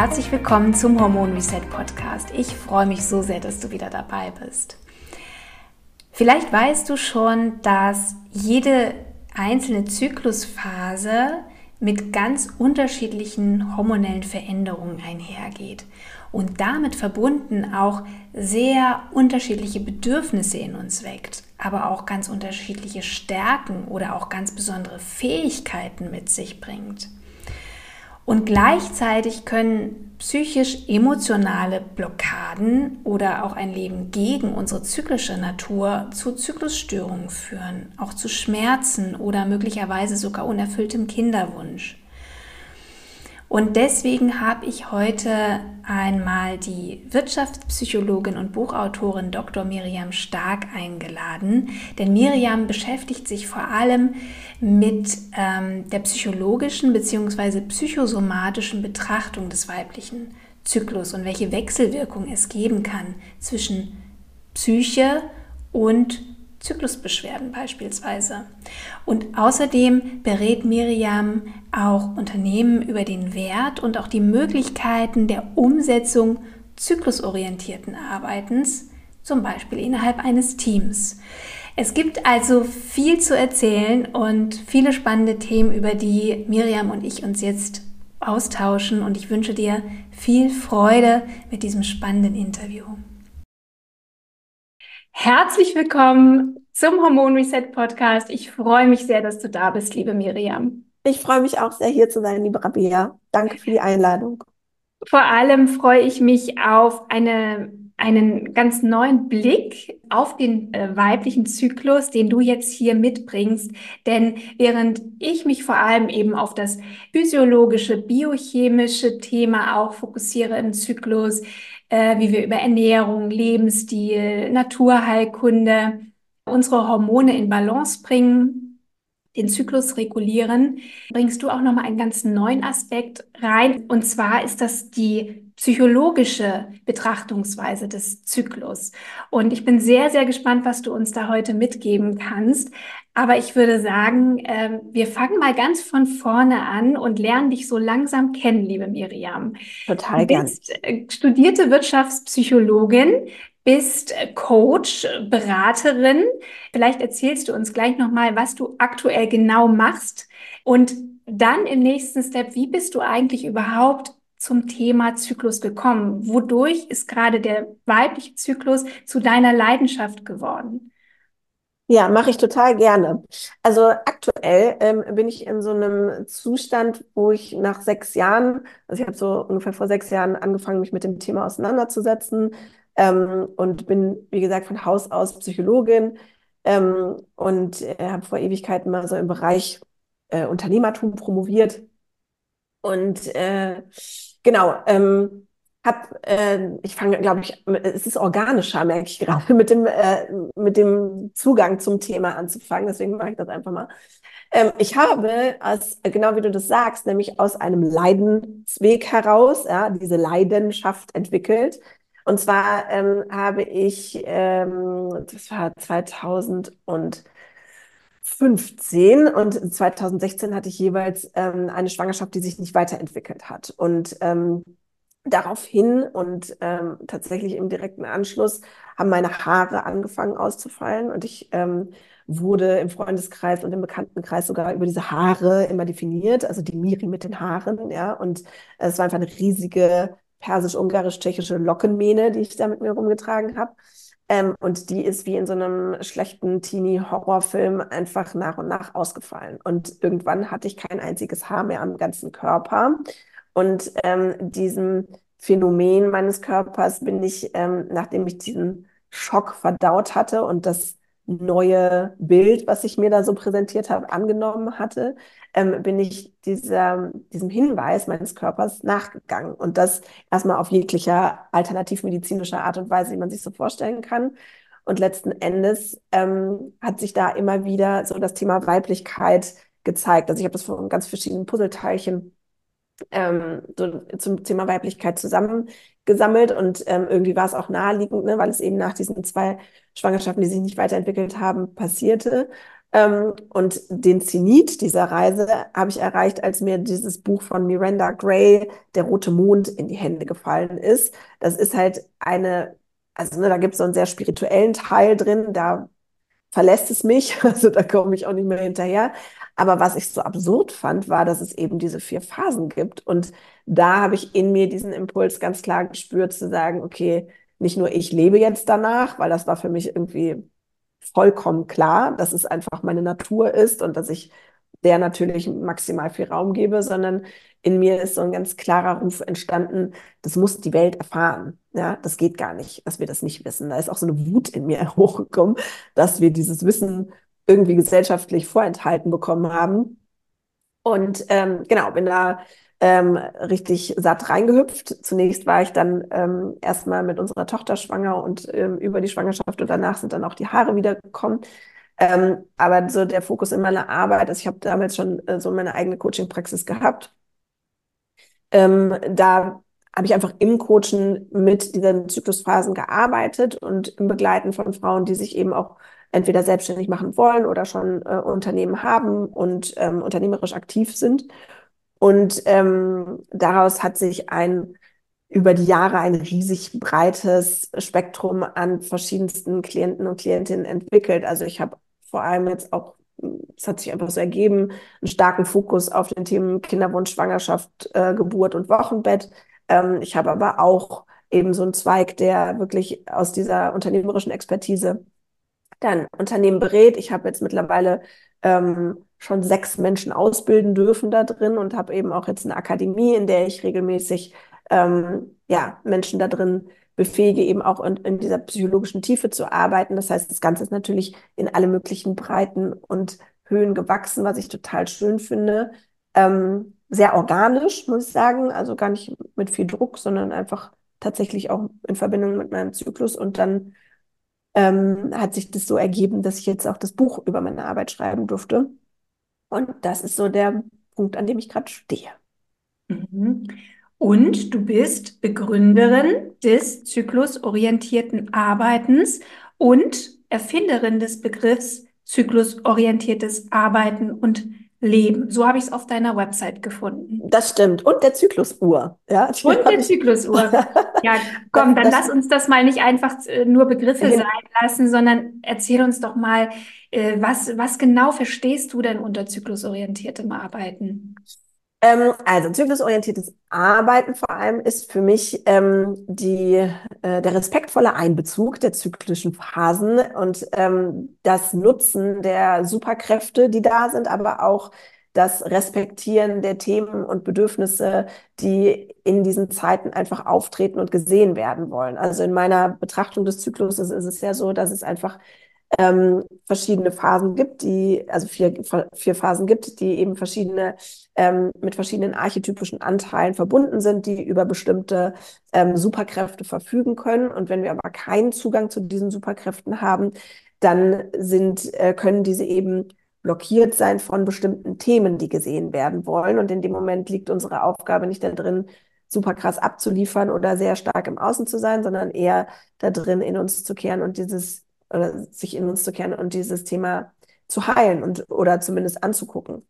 Herzlich willkommen zum Hormon Reset Podcast. Ich freue mich so sehr, dass du wieder dabei bist. Vielleicht weißt du schon, dass jede einzelne Zyklusphase mit ganz unterschiedlichen hormonellen Veränderungen einhergeht und damit verbunden auch sehr unterschiedliche Bedürfnisse in uns weckt, aber auch ganz unterschiedliche Stärken oder auch ganz besondere Fähigkeiten mit sich bringt. Und gleichzeitig können psychisch-emotionale Blockaden oder auch ein Leben gegen unsere zyklische Natur zu Zyklusstörungen führen, auch zu Schmerzen oder möglicherweise sogar unerfülltem Kinderwunsch. Und deswegen habe ich heute einmal die Wirtschaftspsychologin und Buchautorin Dr. Miriam Stark eingeladen. Denn Miriam beschäftigt sich vor allem mit ähm, der psychologischen bzw. psychosomatischen Betrachtung des weiblichen Zyklus und welche Wechselwirkung es geben kann zwischen Psyche und Zyklusbeschwerden beispielsweise. Und außerdem berät Miriam auch Unternehmen über den Wert und auch die Möglichkeiten der Umsetzung zyklusorientierten Arbeitens, zum Beispiel innerhalb eines Teams. Es gibt also viel zu erzählen und viele spannende Themen, über die Miriam und ich uns jetzt austauschen und ich wünsche dir viel Freude mit diesem spannenden Interview. Herzlich willkommen zum Hormon Reset Podcast. Ich freue mich sehr, dass du da bist, liebe Miriam. Ich freue mich auch sehr, hier zu sein, liebe Rabia. Danke für die Einladung. Vor allem freue ich mich auf eine, einen ganz neuen Blick auf den äh, weiblichen Zyklus, den du jetzt hier mitbringst. Denn während ich mich vor allem eben auf das physiologische, biochemische Thema auch fokussiere im Zyklus, äh, wie wir über Ernährung, Lebensstil, Naturheilkunde unsere Hormone in Balance bringen, den Zyklus regulieren, bringst du auch nochmal einen ganz neuen Aspekt rein. Und zwar ist das die psychologische Betrachtungsweise des Zyklus. Und ich bin sehr, sehr gespannt, was du uns da heute mitgeben kannst. Aber ich würde sagen, äh, wir fangen mal ganz von vorne an und lernen dich so langsam kennen, liebe Miriam. Total gern. Du bist äh, studierte Wirtschaftspsychologin, bist äh, Coach, Beraterin. Vielleicht erzählst du uns gleich nochmal, was du aktuell genau machst. Und dann im nächsten Step, wie bist du eigentlich überhaupt zum Thema Zyklus gekommen? Wodurch ist gerade der weibliche Zyklus zu deiner Leidenschaft geworden? Ja, mache ich total gerne. Also aktuell ähm, bin ich in so einem Zustand, wo ich nach sechs Jahren, also ich habe so ungefähr vor sechs Jahren angefangen, mich mit dem Thema auseinanderzusetzen ähm, und bin, wie gesagt, von Haus aus Psychologin ähm, und äh, habe vor Ewigkeiten mal so im Bereich äh, Unternehmertum promoviert und äh, genau, ähm, hab, äh, ich fange, glaube ich, es ist organischer, merke ich gerade, mit dem, äh, mit dem Zugang zum Thema anzufangen. Deswegen mache ich das einfach mal. Ähm, ich habe, als, genau wie du das sagst, nämlich aus einem Leidensweg heraus, ja, diese Leidenschaft entwickelt. Und zwar ähm, habe ich, ähm, das war 2000 und 15 und 2016 hatte ich jeweils ähm, eine Schwangerschaft, die sich nicht weiterentwickelt hat. Und ähm, daraufhin und ähm, tatsächlich im direkten Anschluss haben meine Haare angefangen auszufallen und ich ähm, wurde im Freundeskreis und im Bekanntenkreis sogar über diese Haare immer definiert, also die Miri mit den Haaren, ja. Und es war einfach eine riesige persisch-ungarisch-tschechische Lockenmähne, die ich da mit mir rumgetragen habe. Ähm, und die ist wie in so einem schlechten Teenie-Horrorfilm einfach nach und nach ausgefallen. Und irgendwann hatte ich kein einziges Haar mehr am ganzen Körper. Und ähm, diesem Phänomen meines Körpers bin ich, ähm, nachdem ich diesen Schock verdaut hatte und das neue Bild, was ich mir da so präsentiert habe, angenommen hatte, ähm, bin ich dieser, diesem Hinweis meines Körpers nachgegangen. Und das erstmal auf jeglicher alternativmedizinischer Art und Weise, wie man sich so vorstellen kann. Und letzten Endes ähm, hat sich da immer wieder so das Thema Weiblichkeit gezeigt. Also ich habe das von ganz verschiedenen Puzzleteilchen ähm, so zum Thema Weiblichkeit zusammengesammelt und ähm, irgendwie war es auch naheliegend, ne, weil es eben nach diesen zwei Schwangerschaften, die sich nicht weiterentwickelt haben, passierte. Ähm, und den Zenit dieser Reise habe ich erreicht, als mir dieses Buch von Miranda Gray, Der rote Mond, in die Hände gefallen ist. Das ist halt eine, also ne, da gibt es so einen sehr spirituellen Teil drin, da verlässt es mich, also da komme ich auch nicht mehr hinterher. Aber was ich so absurd fand, war, dass es eben diese vier Phasen gibt. Und da habe ich in mir diesen Impuls ganz klar gespürt, zu sagen, okay, nicht nur ich lebe jetzt danach, weil das war für mich irgendwie vollkommen klar, dass es einfach meine Natur ist und dass ich der natürlich maximal viel Raum gebe, sondern in mir ist so ein ganz klarer Ruf entstanden, das muss die Welt erfahren. Ja, das geht gar nicht, dass wir das nicht wissen. Da ist auch so eine Wut in mir hochgekommen, dass wir dieses Wissen irgendwie gesellschaftlich vorenthalten bekommen haben. Und ähm, genau, bin da ähm, richtig satt reingehüpft. Zunächst war ich dann ähm, erstmal mit unserer Tochter schwanger und ähm, über die Schwangerschaft und danach sind dann auch die Haare wieder gekommen. Ähm, aber so der Fokus in meiner Arbeit, also ich habe damals schon äh, so meine eigene Coaching-Praxis gehabt. Ähm, da habe ich einfach im Coachen mit diesen Zyklusphasen gearbeitet und im Begleiten von Frauen, die sich eben auch entweder selbstständig machen wollen oder schon äh, Unternehmen haben und ähm, unternehmerisch aktiv sind. Und ähm, daraus hat sich ein über die Jahre ein riesig breites Spektrum an verschiedensten Klienten und Klientinnen entwickelt. Also ich habe vor allem jetzt auch, es hat sich einfach so ergeben, einen starken Fokus auf den Themen Kinderwunsch, Schwangerschaft, äh, Geburt und Wochenbett. Ähm, ich habe aber auch eben so einen Zweig, der wirklich aus dieser unternehmerischen Expertise dann Unternehmen berät. Ich habe jetzt mittlerweile ähm, schon sechs Menschen ausbilden dürfen da drin und habe eben auch jetzt eine Akademie, in der ich regelmäßig ähm, ja, Menschen da drin befähige, eben auch in, in, dieser psychologischen Tiefe zu arbeiten. Das heißt, das Ganze ist natürlich in alle möglichen Breiten und Höhen gewachsen, was ich total schön finde. Ähm, sehr organisch, muss ich sagen, also gar nicht mit viel Druck, sondern einfach tatsächlich auch in Verbindung mit meinem Zyklus und dann ähm, hat sich das so ergeben, dass ich jetzt auch das Buch über meine Arbeit schreiben durfte. Und das ist so der Punkt, an dem ich gerade stehe. Mhm. Und du bist Begründerin des zyklusorientierten Arbeitens und Erfinderin des Begriffs zyklusorientiertes Arbeiten und Leben. So habe ich es auf deiner Website gefunden. Das stimmt. Und der Zyklusuhr. Ja, und der Zyklusuhr. ja, komm, dann das, lass uns das mal nicht einfach äh, nur Begriffe sein lassen, sondern erzähl uns doch mal, äh, was, was genau verstehst du denn unter zyklusorientiertem Arbeiten? Ähm, also zyklusorientiertes Arbeiten vor allem ist für mich ähm, die, äh, der respektvolle Einbezug der zyklischen Phasen und ähm, das Nutzen der Superkräfte, die da sind, aber auch das Respektieren der Themen und Bedürfnisse, die in diesen Zeiten einfach auftreten und gesehen werden wollen. Also in meiner Betrachtung des Zyklus ist, ist es ja so, dass es einfach ähm, verschiedene Phasen gibt, die, also vier, vier Phasen gibt, die eben verschiedene, ähm, mit verschiedenen archetypischen Anteilen verbunden sind, die über bestimmte ähm, Superkräfte verfügen können. Und wenn wir aber keinen Zugang zu diesen Superkräften haben, dann sind, äh, können diese eben blockiert sein von bestimmten Themen, die gesehen werden wollen. Und in dem Moment liegt unsere Aufgabe nicht da drin, super krass abzuliefern oder sehr stark im Außen zu sein, sondern eher da drin in uns zu kehren und dieses oder sich in uns zu kehren und dieses Thema zu heilen und oder zumindest anzugucken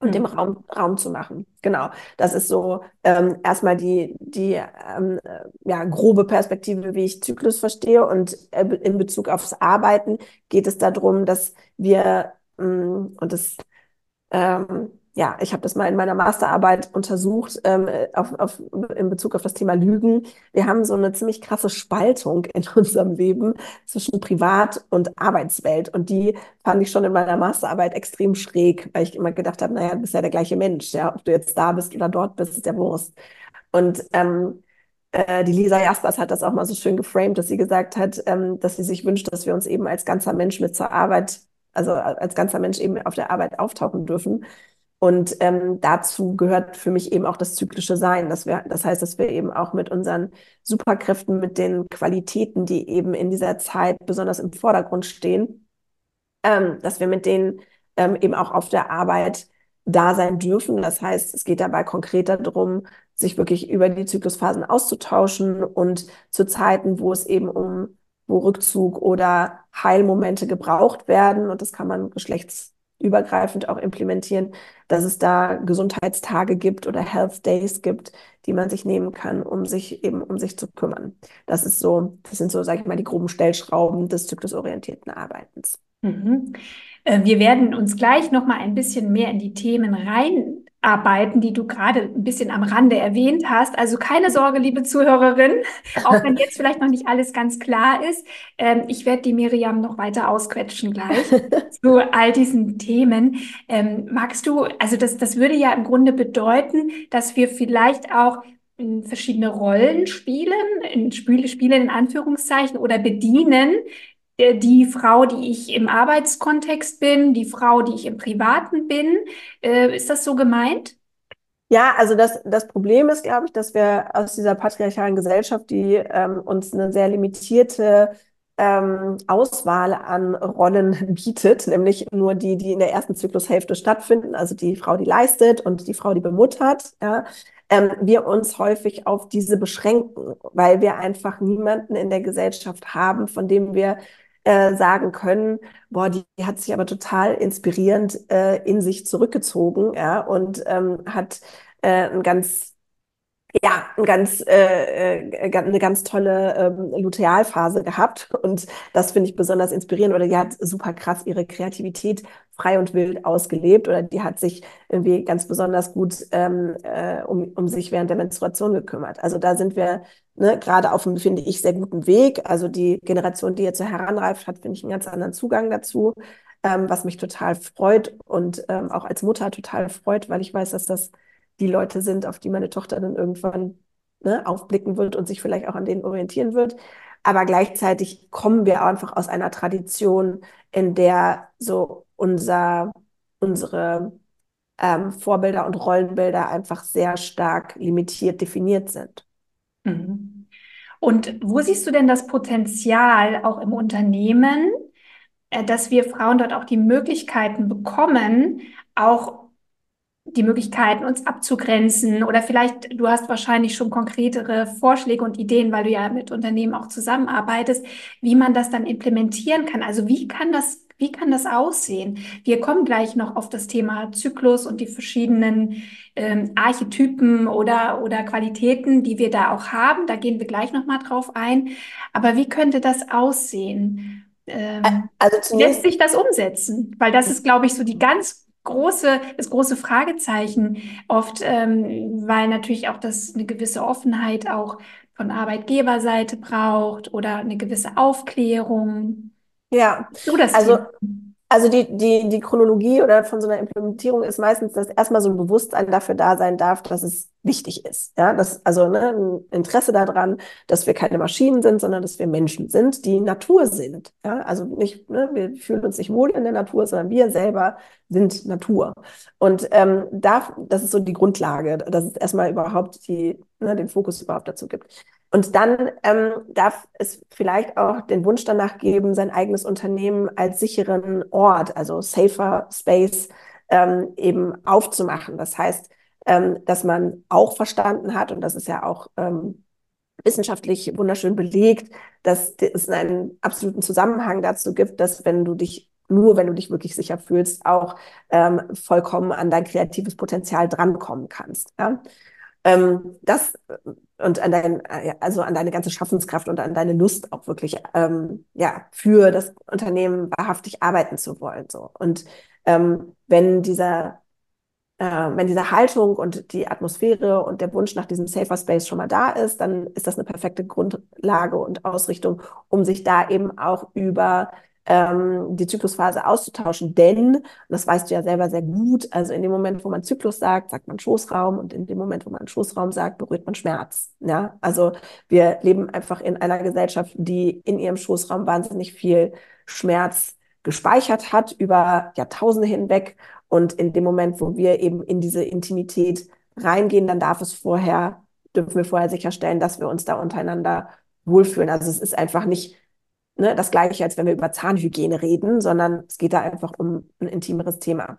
und mhm. dem Raum, Raum zu machen. Genau. Das ist so ähm, erstmal die, die ähm, ja, grobe Perspektive, wie ich Zyklus verstehe. Und äh, in Bezug aufs Arbeiten geht es darum, dass wir, ähm, und das ähm, ja, ich habe das mal in meiner Masterarbeit untersucht ähm, auf, auf, in Bezug auf das Thema Lügen. Wir haben so eine ziemlich krasse Spaltung in unserem Leben zwischen Privat- und Arbeitswelt. Und die fand ich schon in meiner Masterarbeit extrem schräg, weil ich immer gedacht habe, naja, du bist ja der gleiche Mensch. Ja, ob du jetzt da bist oder dort bist, ist der Wurst. Und ähm, äh, die Lisa Jaspers hat das auch mal so schön geframed, dass sie gesagt hat, ähm, dass sie sich wünscht, dass wir uns eben als ganzer Mensch mit zur Arbeit, also als ganzer Mensch eben auf der Arbeit auftauchen dürfen. Und ähm, dazu gehört für mich eben auch das zyklische Sein. Dass wir, das heißt, dass wir eben auch mit unseren Superkräften, mit den Qualitäten, die eben in dieser Zeit besonders im Vordergrund stehen, ähm, dass wir mit denen ähm, eben auch auf der Arbeit da sein dürfen. Das heißt, es geht dabei konkreter darum, sich wirklich über die Zyklusphasen auszutauschen und zu Zeiten, wo es eben um wo Rückzug oder Heilmomente gebraucht werden, und das kann man geschlechtsübergreifend auch implementieren, dass es da Gesundheitstage gibt oder Health Days gibt, die man sich nehmen kann, um sich eben um sich zu kümmern. Das ist so, das sind so, sage ich mal, die groben Stellschrauben des zyklusorientierten Arbeitens. Mhm. Äh, wir werden uns gleich noch mal ein bisschen mehr in die Themen reinarbeiten, die du gerade ein bisschen am Rande erwähnt hast. Also keine Sorge, liebe Zuhörerin, auch wenn jetzt vielleicht noch nicht alles ganz klar ist. Ähm, ich werde die Miriam noch weiter ausquetschen gleich zu all diesen Themen. Ähm, magst du, also das, das würde ja im Grunde bedeuten, dass wir vielleicht auch verschiedene Rollen spielen, in Spiele, Spiele in Anführungszeichen oder bedienen, die Frau, die ich im Arbeitskontext bin, die Frau, die ich im Privaten bin. Äh, ist das so gemeint? Ja, also das, das Problem ist, glaube ich, dass wir aus dieser patriarchalen Gesellschaft, die ähm, uns eine sehr limitierte ähm, Auswahl an Rollen bietet, nämlich nur die, die in der ersten Zyklushälfte stattfinden, also die Frau, die leistet und die Frau, die bemuttert, ja, ähm, wir uns häufig auf diese beschränken, weil wir einfach niemanden in der Gesellschaft haben, von dem wir äh, sagen können, boah, die, die, hat sich aber total inspirierend äh, in sich zurückgezogen, ja, und ähm, hat äh, ein ganz ja, ein ganz, äh, äh eine ganz tolle ähm, Lutealphase gehabt und das finde ich besonders inspirierend. Oder die hat super krass ihre Kreativität frei und wild ausgelebt oder die hat sich irgendwie ganz besonders gut ähm, äh, um, um sich während der Menstruation gekümmert. Also da sind wir ne, gerade auf einem, finde ich, sehr guten Weg. Also die Generation, die jetzt so heranreift, hat, finde ich, einen ganz anderen Zugang dazu. Ähm, was mich total freut und ähm, auch als Mutter total freut, weil ich weiß, dass das die Leute sind, auf die meine Tochter dann irgendwann ne, aufblicken wird und sich vielleicht auch an denen orientieren wird. Aber gleichzeitig kommen wir einfach aus einer Tradition, in der so unser, unsere ähm, Vorbilder und Rollenbilder einfach sehr stark limitiert definiert sind. Mhm. Und wo siehst du denn das Potenzial auch im Unternehmen, äh, dass wir Frauen dort auch die Möglichkeiten bekommen, auch die Möglichkeiten, uns abzugrenzen oder vielleicht, du hast wahrscheinlich schon konkretere Vorschläge und Ideen, weil du ja mit Unternehmen auch zusammenarbeitest, wie man das dann implementieren kann. Also wie kann das, wie kann das aussehen? Wir kommen gleich noch auf das Thema Zyklus und die verschiedenen ähm, Archetypen oder, oder Qualitäten, die wir da auch haben. Da gehen wir gleich noch mal drauf ein. Aber wie könnte das aussehen? Ähm, also lässt sich das umsetzen? Weil das ist, glaube ich, so die ganz große, das große Fragezeichen oft, ähm, weil natürlich auch das eine gewisse Offenheit auch von Arbeitgeberseite braucht oder eine gewisse Aufklärung. Ja, so das also Thema. Also die, die, die Chronologie oder von so einer Implementierung ist meistens, dass erstmal so ein Bewusstsein dafür da sein darf, dass es wichtig ist. Ja, dass, also ne, ein Interesse daran, dass wir keine Maschinen sind, sondern dass wir Menschen sind, die Natur sind. Ja, also nicht, ne, wir fühlen uns nicht wohl in der Natur, sondern wir selber sind Natur. Und ähm, da, das ist so die Grundlage, dass es erstmal überhaupt die, ne, den Fokus überhaupt dazu gibt. Und dann ähm, darf es vielleicht auch den Wunsch danach geben, sein eigenes Unternehmen als sicheren Ort, also safer Space, ähm, eben aufzumachen. Das heißt, ähm, dass man auch verstanden hat, und das ist ja auch ähm, wissenschaftlich wunderschön belegt, dass es einen absoluten Zusammenhang dazu gibt, dass wenn du dich nur wenn du dich wirklich sicher fühlst, auch ähm, vollkommen an dein kreatives Potenzial drankommen kannst. Ja? Ähm, das und an dein, also an deine ganze Schaffenskraft und an deine Lust auch wirklich ähm, ja für das Unternehmen wahrhaftig arbeiten zu wollen so. Und ähm, wenn dieser äh, wenn diese Haltung und die Atmosphäre und der Wunsch nach diesem Safer Space schon mal da ist, dann ist das eine perfekte Grundlage und Ausrichtung, um sich da eben auch über ähm, die Zyklusphase auszutauschen. Denn, das weißt du ja selber sehr gut, also in dem Moment, wo man Zyklus sagt, sagt man Schoßraum und in dem Moment, wo man Schoßraum sagt, berührt man Schmerz. Ja, also wir leben einfach in einer Gesellschaft, die in ihrem Schoßraum wahnsinnig viel Schmerz gespeichert hat über Jahrtausende hinweg. Und in dem Moment, wo wir eben in diese Intimität reingehen, dann darf es vorher, dürfen wir vorher sicherstellen, dass wir uns da untereinander wohlfühlen. Also es ist einfach nicht ne, das Gleiche, als wenn wir über Zahnhygiene reden, sondern es geht da einfach um ein intimeres Thema.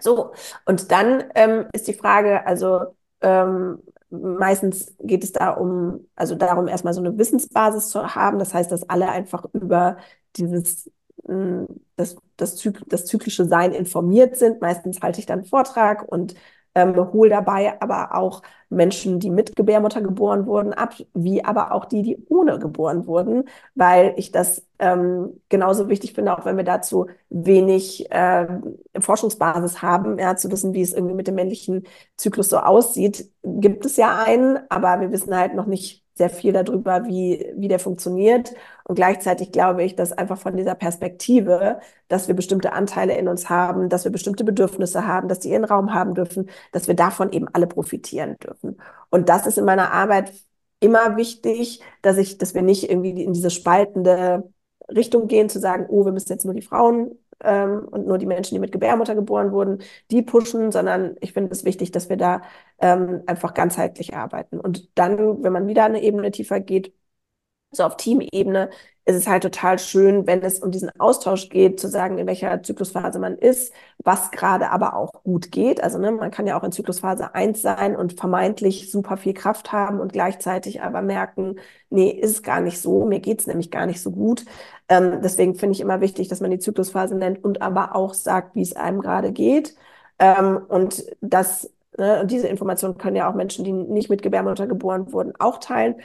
So, und dann ähm, ist die Frage, also ähm, meistens geht es da um, also darum, erstmal so eine Wissensbasis zu haben. Das heißt, dass alle einfach über dieses hm, das, das, Zyk das zyklische Sein informiert sind. Meistens halte ich dann einen Vortrag und ähm, hole dabei aber auch Menschen, die mit Gebärmutter geboren wurden, ab, wie aber auch die, die ohne geboren wurden, weil ich das ähm, genauso wichtig finde, auch wenn wir dazu wenig äh, Forschungsbasis haben, ja, zu wissen, wie es irgendwie mit dem männlichen Zyklus so aussieht, gibt es ja einen, aber wir wissen halt noch nicht sehr viel darüber, wie, wie der funktioniert. Und gleichzeitig glaube ich, dass einfach von dieser Perspektive, dass wir bestimmte Anteile in uns haben, dass wir bestimmte Bedürfnisse haben, dass die ihren Raum haben dürfen, dass wir davon eben alle profitieren dürfen. Und das ist in meiner Arbeit immer wichtig, dass ich, dass wir nicht irgendwie in diese spaltende Richtung gehen, zu sagen, oh, wir müssen jetzt nur die Frauen ähm, und nur die Menschen, die mit Gebärmutter geboren wurden, die pushen, sondern ich finde es wichtig, dass wir da ähm, einfach ganzheitlich arbeiten. Und dann, wenn man wieder eine Ebene tiefer geht, so auf Teamebene, ist es halt total schön, wenn es um diesen Austausch geht, zu sagen, in welcher Zyklusphase man ist, was gerade aber auch gut geht. Also ne, man kann ja auch in Zyklusphase 1 sein und vermeintlich super viel Kraft haben und gleichzeitig aber merken, nee, ist gar nicht so, mir geht's nämlich gar nicht so gut. Ähm, deswegen finde ich immer wichtig, dass man die Zyklusphase nennt und aber auch sagt, wie es einem gerade geht. Ähm, und das Ne, diese Informationen können ja auch Menschen, die nicht mit Gebärmutter geboren wurden, auch teilen.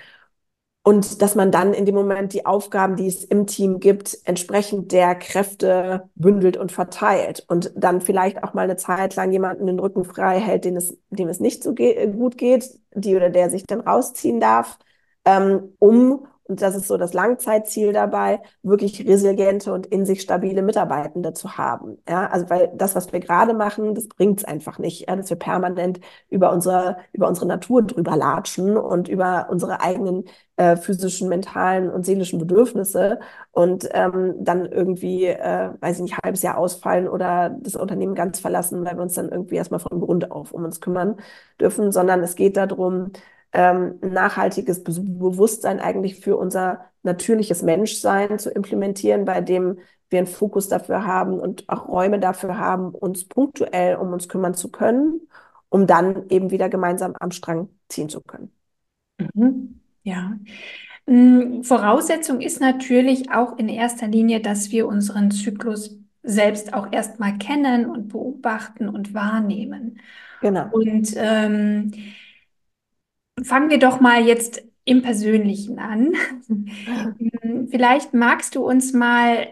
Und dass man dann in dem Moment die Aufgaben, die es im Team gibt, entsprechend der Kräfte bündelt und verteilt. Und dann vielleicht auch mal eine Zeit lang jemanden den Rücken frei hält, dem es, dem es nicht so ge gut geht, die oder der sich dann rausziehen darf, ähm, um und das ist so das Langzeitziel dabei, wirklich resiliente und in sich stabile Mitarbeitende zu haben. Ja, also weil das, was wir gerade machen, das bringt es einfach nicht, ja, dass wir permanent über unsere, über unsere Natur drüber latschen und über unsere eigenen äh, physischen, mentalen und seelischen Bedürfnisse und ähm, dann irgendwie, äh, weiß ich nicht, halbes Jahr ausfallen oder das Unternehmen ganz verlassen, weil wir uns dann irgendwie erstmal von Grund auf um uns kümmern dürfen, sondern es geht darum, ähm, nachhaltiges Be Bewusstsein eigentlich für unser natürliches Menschsein zu implementieren, bei dem wir einen Fokus dafür haben und auch Räume dafür haben, uns punktuell um uns kümmern zu können, um dann eben wieder gemeinsam am Strang ziehen zu können. Mhm. Ja. Mm, Voraussetzung ist natürlich auch in erster Linie, dass wir unseren Zyklus selbst auch erstmal kennen und beobachten und wahrnehmen. Genau. Und ähm, fangen wir doch mal jetzt im Persönlichen an. Vielleicht magst du uns mal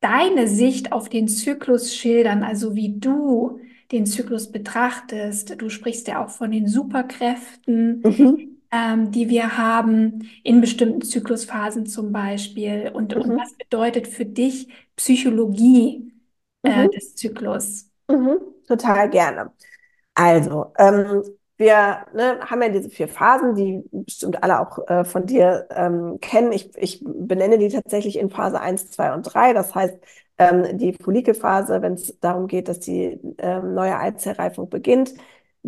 deine Sicht auf den Zyklus schildern, also wie du den Zyklus betrachtest. Du sprichst ja auch von den Superkräften, mhm. ähm, die wir haben in bestimmten Zyklusphasen zum Beispiel. Und, mhm. und was bedeutet für dich Psychologie äh, mhm. des Zyklus? Mhm. Total gerne. Also, ähm, wir ne, haben ja diese vier Phasen, die bestimmt alle auch äh, von dir ähm, kennen. Ich, ich benenne die tatsächlich in Phase 1, 2 und 3. Das heißt, ähm, die Follikelphase, wenn es darum geht, dass die ähm, neue Eizellreifung beginnt,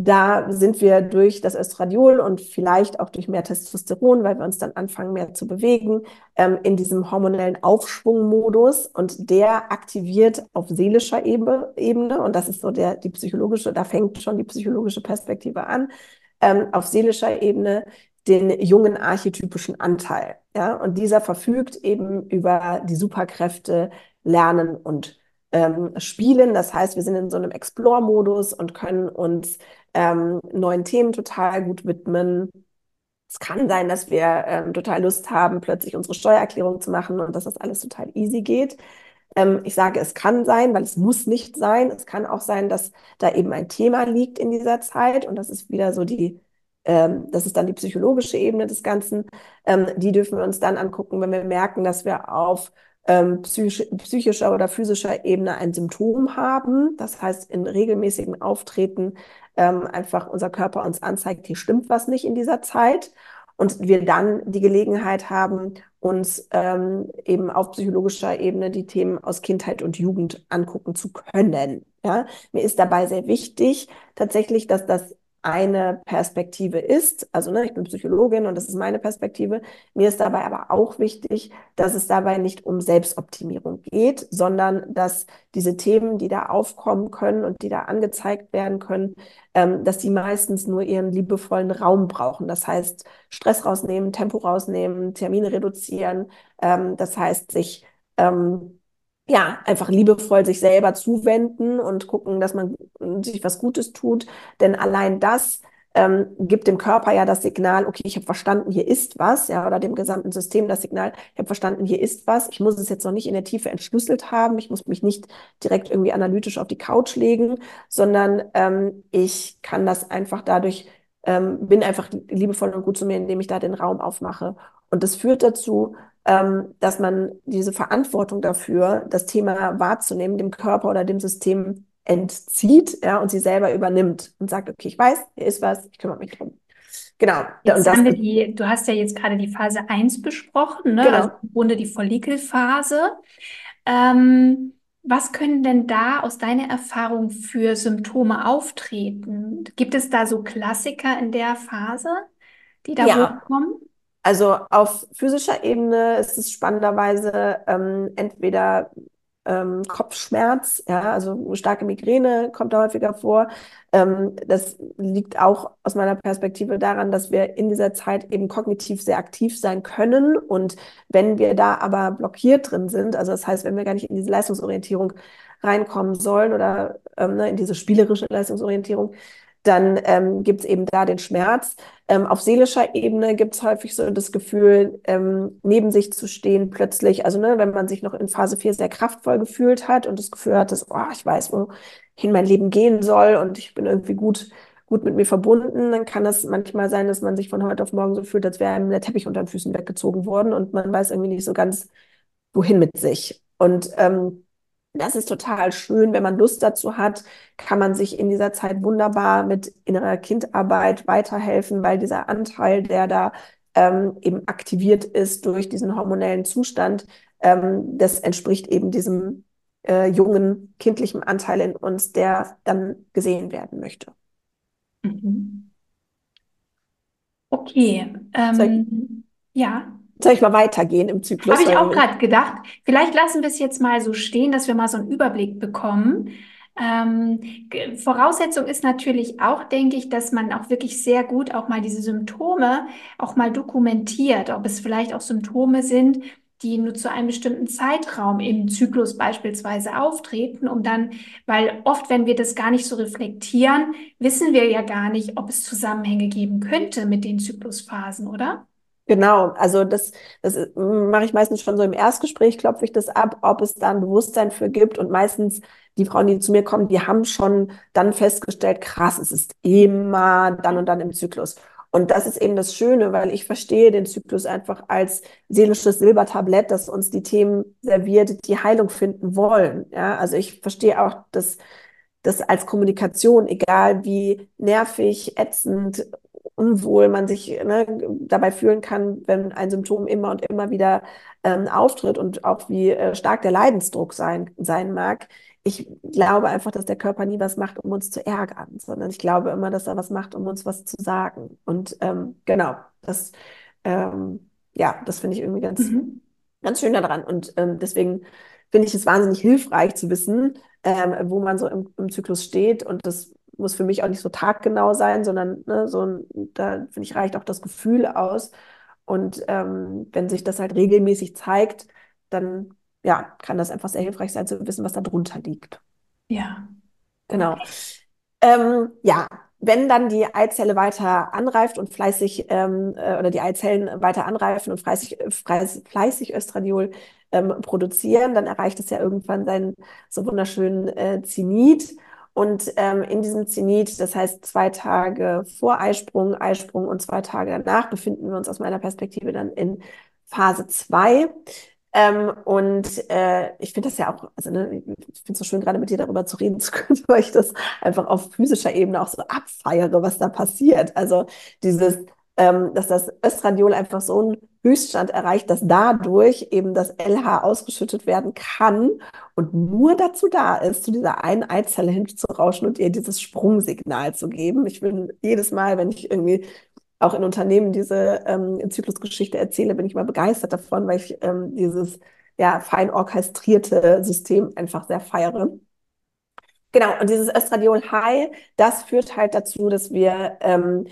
da sind wir durch das Östradiol und vielleicht auch durch mehr Testosteron, weil wir uns dann anfangen, mehr zu bewegen, ähm, in diesem hormonellen Aufschwungmodus. Und der aktiviert auf seelischer Ebene, und das ist so der, die psychologische, da fängt schon die psychologische Perspektive an, ähm, auf seelischer Ebene den jungen archetypischen Anteil. Ja? Und dieser verfügt eben über die Superkräfte Lernen und ähm, spielen. Das heißt, wir sind in so einem Explore-Modus und können uns ähm, neuen Themen total gut widmen. Es kann sein, dass wir ähm, total Lust haben, plötzlich unsere Steuererklärung zu machen und dass das alles total easy geht. Ähm, ich sage, es kann sein, weil es muss nicht sein. Es kann auch sein, dass da eben ein Thema liegt in dieser Zeit und das ist wieder so die, ähm, das ist dann die psychologische Ebene des Ganzen. Ähm, die dürfen wir uns dann angucken, wenn wir merken, dass wir auf ähm, psychisch, psychischer oder physischer Ebene ein Symptom haben. Das heißt, in regelmäßigen Auftreten ähm, einfach unser Körper uns anzeigt, hier stimmt was nicht in dieser Zeit. Und wir dann die Gelegenheit haben, uns ähm, eben auf psychologischer Ebene die Themen aus Kindheit und Jugend angucken zu können. Ja? Mir ist dabei sehr wichtig tatsächlich, dass das eine Perspektive ist. Also ne, ich bin Psychologin und das ist meine Perspektive. Mir ist dabei aber auch wichtig, dass es dabei nicht um Selbstoptimierung geht, sondern dass diese Themen, die da aufkommen können und die da angezeigt werden können, ähm, dass die meistens nur ihren liebevollen Raum brauchen. Das heißt, Stress rausnehmen, Tempo rausnehmen, Termine reduzieren. Ähm, das heißt, sich ähm, ja, einfach liebevoll sich selber zuwenden und gucken, dass man sich was Gutes tut. Denn allein das ähm, gibt dem Körper ja das Signal, okay, ich habe verstanden, hier ist was, ja, oder dem gesamten System das Signal, ich habe verstanden, hier ist was. Ich muss es jetzt noch nicht in der Tiefe entschlüsselt haben. Ich muss mich nicht direkt irgendwie analytisch auf die Couch legen, sondern ähm, ich kann das einfach dadurch, ähm, bin einfach liebevoll und gut zu mir, indem ich da den Raum aufmache. Und das führt dazu, ähm, dass man diese Verantwortung dafür, das Thema wahrzunehmen, dem Körper oder dem System entzieht ja, und sie selber übernimmt und sagt, okay, ich weiß, hier ist was, ich kümmere mich drum. Genau. Jetzt haben wir die, du hast ja jetzt gerade die Phase 1 besprochen, ne? Genau. also im Grunde die Follikelphase. Ähm, was können denn da aus deiner Erfahrung für Symptome auftreten? Gibt es da so Klassiker in der Phase, die da ja. hochkommen? Also auf physischer Ebene ist es spannenderweise ähm, entweder ähm, Kopfschmerz, ja, also starke Migräne kommt da häufiger vor. Ähm, das liegt auch aus meiner Perspektive daran, dass wir in dieser Zeit eben kognitiv sehr aktiv sein können. Und wenn wir da aber blockiert drin sind, also das heißt, wenn wir gar nicht in diese Leistungsorientierung reinkommen sollen oder ähm, ne, in diese spielerische Leistungsorientierung, dann ähm, gibt es eben da den Schmerz. Ähm, auf seelischer Ebene gibt es häufig so das Gefühl, ähm, neben sich zu stehen plötzlich. Also ne, wenn man sich noch in Phase 4 sehr kraftvoll gefühlt hat und das Gefühl hat, dass, oh, ich weiß, wohin mein Leben gehen soll und ich bin irgendwie gut, gut mit mir verbunden, dann kann es manchmal sein, dass man sich von heute auf morgen so fühlt, als wäre einem der Teppich unter den Füßen weggezogen worden und man weiß irgendwie nicht so ganz, wohin mit sich. Und ähm, das ist total schön. Wenn man Lust dazu hat, kann man sich in dieser Zeit wunderbar mit innerer Kindarbeit weiterhelfen, weil dieser Anteil, der da ähm, eben aktiviert ist durch diesen hormonellen Zustand, ähm, das entspricht eben diesem äh, jungen kindlichen Anteil in uns, der dann gesehen werden möchte. Mhm. Okay. Ähm, ja. Soll ich mal weitergehen im Zyklus? Habe ich auch gerade gedacht. Vielleicht lassen wir es jetzt mal so stehen, dass wir mal so einen Überblick bekommen. Ähm, Voraussetzung ist natürlich auch, denke ich, dass man auch wirklich sehr gut auch mal diese Symptome auch mal dokumentiert, ob es vielleicht auch Symptome sind, die nur zu einem bestimmten Zeitraum im Zyklus beispielsweise auftreten, um dann, weil oft, wenn wir das gar nicht so reflektieren, wissen wir ja gar nicht, ob es Zusammenhänge geben könnte mit den Zyklusphasen, oder? Genau, also das, das mache ich meistens schon so im Erstgespräch, klopfe ich das ab, ob es da ein Bewusstsein für gibt. Und meistens die Frauen, die zu mir kommen, die haben schon dann festgestellt, krass, es ist immer dann und dann im Zyklus. Und das ist eben das Schöne, weil ich verstehe den Zyklus einfach als seelisches Silbertablett, das uns die Themen serviert, die Heilung finden wollen. Ja, also ich verstehe auch, dass das als Kommunikation, egal wie nervig, ätzend unwohl man sich ne, dabei fühlen kann, wenn ein Symptom immer und immer wieder ähm, auftritt und auch wie äh, stark der Leidensdruck sein, sein mag. Ich glaube einfach, dass der Körper nie was macht, um uns zu ärgern, sondern ich glaube immer, dass er was macht, um uns was zu sagen. Und ähm, genau, das, ähm, ja, das finde ich irgendwie ganz, mhm. ganz schön daran. Und ähm, deswegen finde ich es wahnsinnig hilfreich zu wissen, ähm, wo man so im, im Zyklus steht. Und das muss für mich auch nicht so taggenau sein, sondern ne, so ein, da finde ich, reicht auch das Gefühl aus. Und ähm, wenn sich das halt regelmäßig zeigt, dann ja, kann das einfach sehr hilfreich sein zu wissen, was da drunter liegt. Ja. Genau. Ähm, ja, wenn dann die Eizelle weiter anreift und fleißig ähm, äh, oder die Eizellen weiter anreifen und fleißig, fleißig, fleißig Östradiol ähm, produzieren, dann erreicht es ja irgendwann seinen so wunderschönen äh, Zenit. Und ähm, in diesem Zenit, das heißt zwei Tage vor Eisprung, Eisprung und zwei Tage danach, befinden wir uns aus meiner Perspektive dann in Phase 2. Ähm, und äh, ich finde das ja auch, also ne, ich finde es so schön, gerade mit dir darüber zu reden zu können, weil ich das einfach auf physischer Ebene auch so abfeiere, was da passiert. Also dieses, ähm, dass das Östradiol einfach so einen Höchststand erreicht, dass dadurch eben das LH ausgeschüttet werden kann und nur dazu da ist, zu dieser einen Eizelle hinzurauschen und ihr dieses Sprungsignal zu geben. Ich bin jedes Mal, wenn ich irgendwie auch in Unternehmen diese ähm, Zyklusgeschichte erzähle, bin ich mal begeistert davon, weil ich ähm, dieses ja, fein orchestrierte System einfach sehr feiere. Genau, und dieses Östradiol High, das führt halt dazu, dass wir ähm,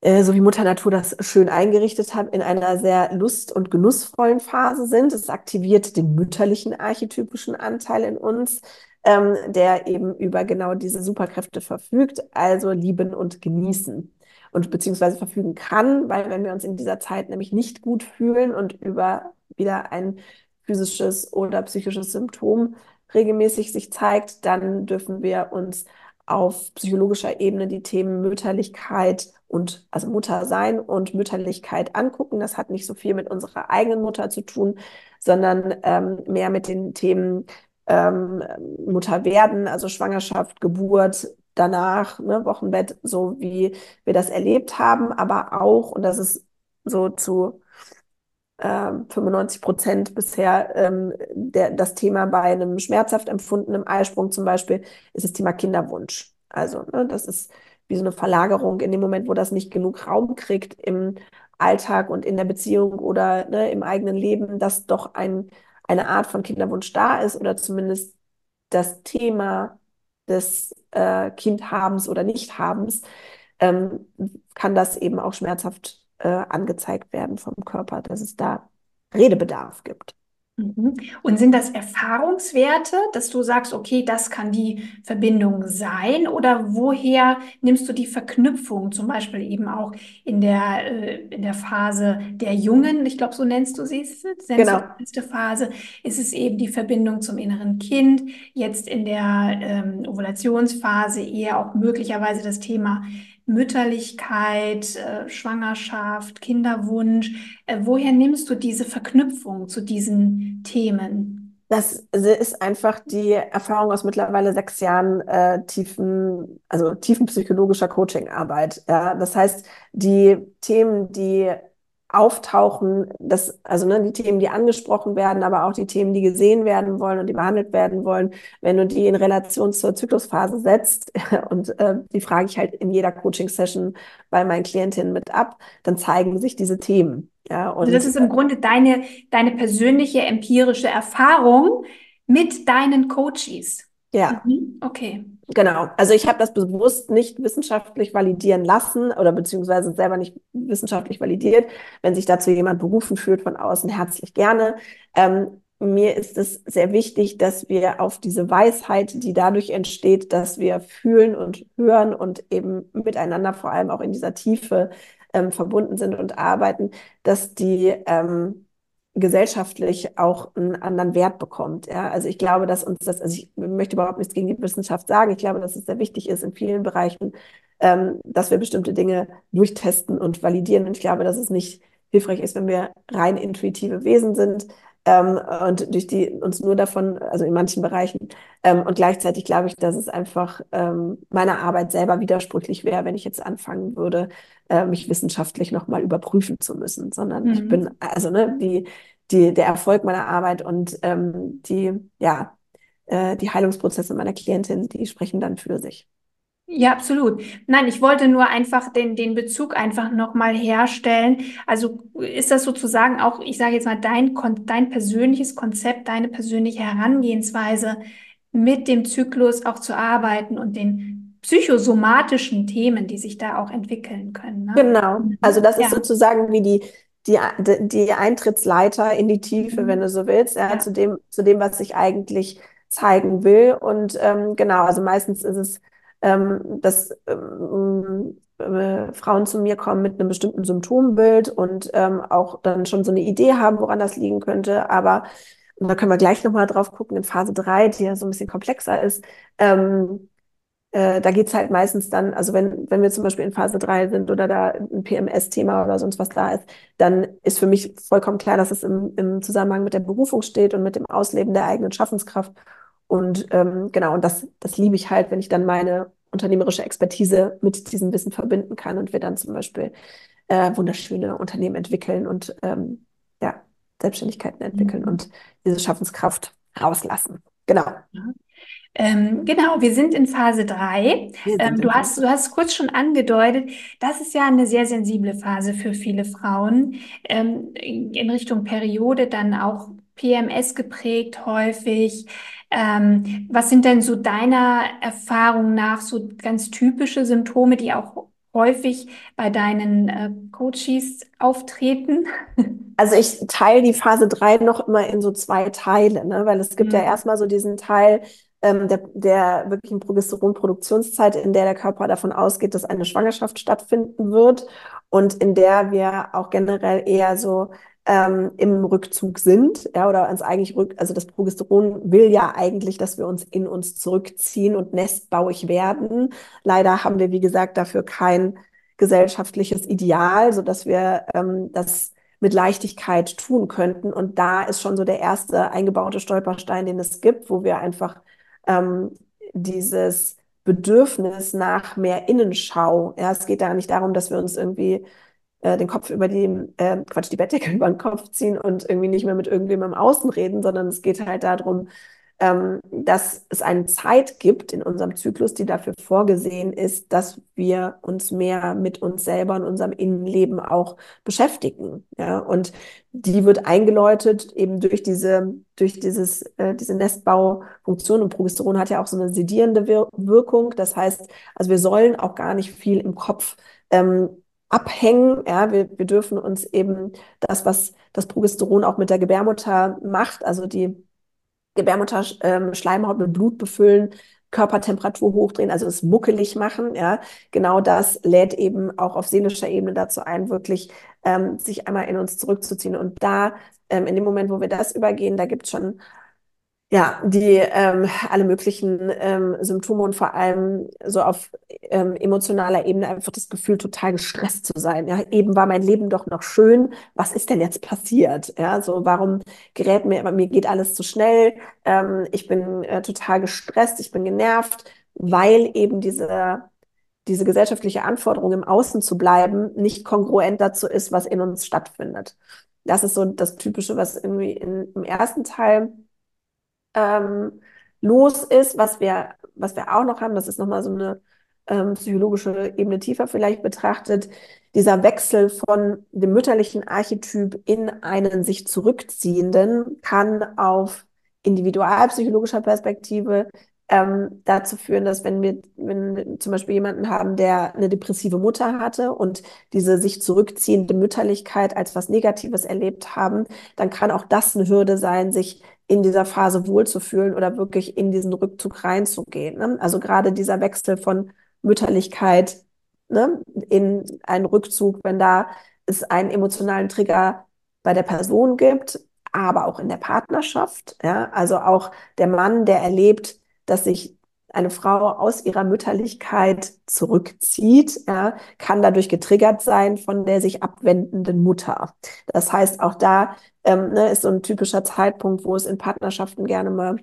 äh, so wie Mutter Natur das schön eingerichtet hat, in einer sehr lust- und genussvollen Phase sind. Es aktiviert den mütterlichen archetypischen Anteil in uns, ähm, der eben über genau diese Superkräfte verfügt, also lieben und genießen und beziehungsweise verfügen kann, weil wenn wir uns in dieser Zeit nämlich nicht gut fühlen und über wieder ein physisches oder psychisches Symptom regelmäßig sich zeigt, dann dürfen wir uns auf psychologischer Ebene die Themen Mütterlichkeit und also Mutter sein und Mütterlichkeit angucken. Das hat nicht so viel mit unserer eigenen Mutter zu tun, sondern ähm, mehr mit den Themen ähm, Mutter werden, also Schwangerschaft, Geburt, danach, ne, Wochenbett, so wie wir das erlebt haben, aber auch, und das ist so zu ähm, 95 Prozent bisher ähm, der, das Thema bei einem schmerzhaft empfundenen Eisprung zum Beispiel, ist das Thema Kinderwunsch. Also ne, das ist wie so eine Verlagerung in dem Moment, wo das nicht genug Raum kriegt im Alltag und in der Beziehung oder ne, im eigenen Leben, dass doch ein, eine Art von Kinderwunsch da ist oder zumindest das Thema des äh, Kindhabens oder Nichthabens, ähm, kann das eben auch schmerzhaft äh, angezeigt werden vom Körper, dass es da Redebedarf gibt. Mhm. Und sind das Erfahrungswerte, dass du sagst, okay, das kann die Verbindung sein? Oder woher nimmst du die Verknüpfung, zum Beispiel eben auch in der, äh, in der Phase der Jungen, ich glaube, so nennst du sie, genau. du Phase, ist es eben die Verbindung zum inneren Kind, jetzt in der ähm, Ovulationsphase eher auch möglicherweise das Thema Mütterlichkeit, äh, Schwangerschaft, Kinderwunsch. Äh, woher nimmst du diese Verknüpfung zu diesen Themen? Das ist einfach die Erfahrung aus mittlerweile sechs Jahren äh, tiefen, also tiefenpsychologischer Coachingarbeit. Ja, das heißt, die Themen, die auftauchen, das, also ne, die Themen, die angesprochen werden, aber auch die Themen, die gesehen werden wollen und die behandelt werden wollen, wenn du die in Relation zur Zyklusphase setzt, und äh, die frage ich halt in jeder Coaching-Session bei meinen Klientinnen mit ab, dann zeigen sich diese Themen. Ja, und also das ist im Grunde deine, deine persönliche empirische Erfahrung mit deinen Coaches. Ja. Mhm. Okay. Genau, also ich habe das bewusst nicht wissenschaftlich validieren lassen oder beziehungsweise selber nicht wissenschaftlich validiert. Wenn sich dazu jemand berufen fühlt von außen, herzlich gerne. Ähm, mir ist es sehr wichtig, dass wir auf diese Weisheit, die dadurch entsteht, dass wir fühlen und hören und eben miteinander vor allem auch in dieser Tiefe ähm, verbunden sind und arbeiten, dass die ähm, gesellschaftlich auch einen anderen Wert bekommt. Ja? Also ich glaube, dass uns das, also ich möchte überhaupt nichts gegen die Wissenschaft sagen. Ich glaube, dass es sehr wichtig ist in vielen Bereichen, ähm, dass wir bestimmte Dinge durchtesten und validieren. Und ich glaube, dass es nicht hilfreich ist, wenn wir rein intuitive Wesen sind ähm, und durch die uns nur davon, also in manchen Bereichen. Ähm, und gleichzeitig glaube ich, dass es einfach ähm, meiner Arbeit selber widersprüchlich wäre, wenn ich jetzt anfangen würde, äh, mich wissenschaftlich nochmal überprüfen zu müssen, sondern mhm. ich bin, also ne, die, die, der Erfolg meiner Arbeit und ähm, die, ja, äh, die Heilungsprozesse meiner Klientin, die sprechen dann für sich. Ja, absolut. Nein, ich wollte nur einfach den, den Bezug einfach nochmal herstellen. Also ist das sozusagen auch, ich sage jetzt mal, dein, dein persönliches Konzept, deine persönliche Herangehensweise mit dem Zyklus auch zu arbeiten und den psychosomatischen Themen, die sich da auch entwickeln können. Ne? Genau. Also das ja. ist sozusagen wie die, die, die Eintrittsleiter in die Tiefe, mhm. wenn du so willst, ja, ja, Zu, dem, zu dem, was ich eigentlich zeigen will. Und ähm, genau, also meistens ist es ähm, dass ähm, äh, Frauen zu mir kommen mit einem bestimmten Symptombild und ähm, auch dann schon so eine Idee haben, woran das liegen könnte. Aber, und da können wir gleich nochmal drauf gucken, in Phase 3, die ja so ein bisschen komplexer ist, ähm, äh, da geht es halt meistens dann, also wenn, wenn wir zum Beispiel in Phase 3 sind oder da ein PMS-Thema oder sonst was da ist, dann ist für mich vollkommen klar, dass es im, im Zusammenhang mit der Berufung steht und mit dem Ausleben der eigenen Schaffenskraft. Und ähm, genau, und das, das liebe ich halt, wenn ich dann meine unternehmerische Expertise mit diesem Wissen verbinden kann und wir dann zum Beispiel äh, wunderschöne Unternehmen entwickeln und ähm, ja, Selbstständigkeiten entwickeln mhm. und diese Schaffenskraft rauslassen. Genau. Ähm, genau, wir sind in Phase 3. Ähm, du hast, du hast kurz schon angedeutet, das ist ja eine sehr sensible Phase für viele Frauen. Ähm, in Richtung Periode dann auch PMS geprägt häufig. Ähm, was sind denn so deiner Erfahrung nach so ganz typische Symptome, die auch häufig bei deinen äh, Coaches auftreten? Also ich teile die Phase 3 noch immer in so zwei Teile, ne? weil es gibt mhm. ja erstmal so diesen Teil ähm, der, der wirklichen Progesteronproduktionszeit, in der der Körper davon ausgeht, dass eine Schwangerschaft stattfinden wird und in der wir auch generell eher so ähm, im Rückzug sind, ja, oder uns eigentlich rück, also das Progesteron will ja eigentlich, dass wir uns in uns zurückziehen und nestbauig werden. Leider haben wir, wie gesagt, dafür kein gesellschaftliches Ideal, so dass wir ähm, das mit Leichtigkeit tun könnten. Und da ist schon so der erste eingebaute Stolperstein, den es gibt, wo wir einfach ähm, dieses Bedürfnis nach mehr Innenschau. Ja, es geht da nicht darum, dass wir uns irgendwie äh, den Kopf über die, äh, Quatsch, die Bettdecke über den Kopf ziehen und irgendwie nicht mehr mit irgendwem im Außen reden, sondern es geht halt darum, ähm, dass es eine Zeit gibt in unserem Zyklus, die dafür vorgesehen ist, dass wir uns mehr mit uns selber und unserem Innenleben auch beschäftigen. Ja, und die wird eingeläutet eben durch diese, durch dieses, äh, diese Nestbaufunktion und Progesteron hat ja auch so eine sedierende Wir Wirkung. Das heißt, also wir sollen auch gar nicht viel im Kopf ähm, abhängen. Ja, wir, wir dürfen uns eben das, was das Progesteron auch mit der Gebärmutter macht, also die Gebärmutter-Schleimhaut ähm, mit Blut befüllen, Körpertemperatur hochdrehen, also es muckelig machen. Ja, genau das lädt eben auch auf seelischer Ebene dazu ein, wirklich ähm, sich einmal in uns zurückzuziehen. Und da, ähm, in dem Moment, wo wir das übergehen, da gibt es schon ja, die ähm, alle möglichen ähm, Symptome und vor allem so auf ähm, emotionaler Ebene einfach das Gefühl, total gestresst zu sein. Ja, eben war mein Leben doch noch schön. Was ist denn jetzt passiert? Ja, so warum gerät mir, mir geht alles zu schnell? Ähm, ich bin äh, total gestresst, ich bin genervt, weil eben diese diese gesellschaftliche Anforderung im Außen zu bleiben nicht kongruent dazu ist, was in uns stattfindet. Das ist so das Typische, was irgendwie in, im ersten Teil ähm, los ist, was wir, was wir auch noch haben, das ist nochmal so eine ähm, psychologische Ebene tiefer vielleicht betrachtet, dieser Wechsel von dem mütterlichen Archetyp in einen sich zurückziehenden kann auf individualpsychologischer Perspektive ähm, dazu führen, dass wenn wir, wenn wir zum Beispiel jemanden haben, der eine depressive Mutter hatte und diese sich zurückziehende Mütterlichkeit als was Negatives erlebt haben, dann kann auch das eine Hürde sein, sich in dieser Phase wohlzufühlen oder wirklich in diesen Rückzug reinzugehen. Ne? Also gerade dieser Wechsel von Mütterlichkeit ne, in einen Rückzug, wenn da es einen emotionalen Trigger bei der Person gibt, aber auch in der Partnerschaft. Ja? Also auch der Mann, der erlebt, dass sich eine Frau aus ihrer Mütterlichkeit zurückzieht, ja, kann dadurch getriggert sein von der sich abwendenden Mutter. Das heißt, auch da ähm, ne, ist so ein typischer Zeitpunkt, wo es in Partnerschaften gerne mal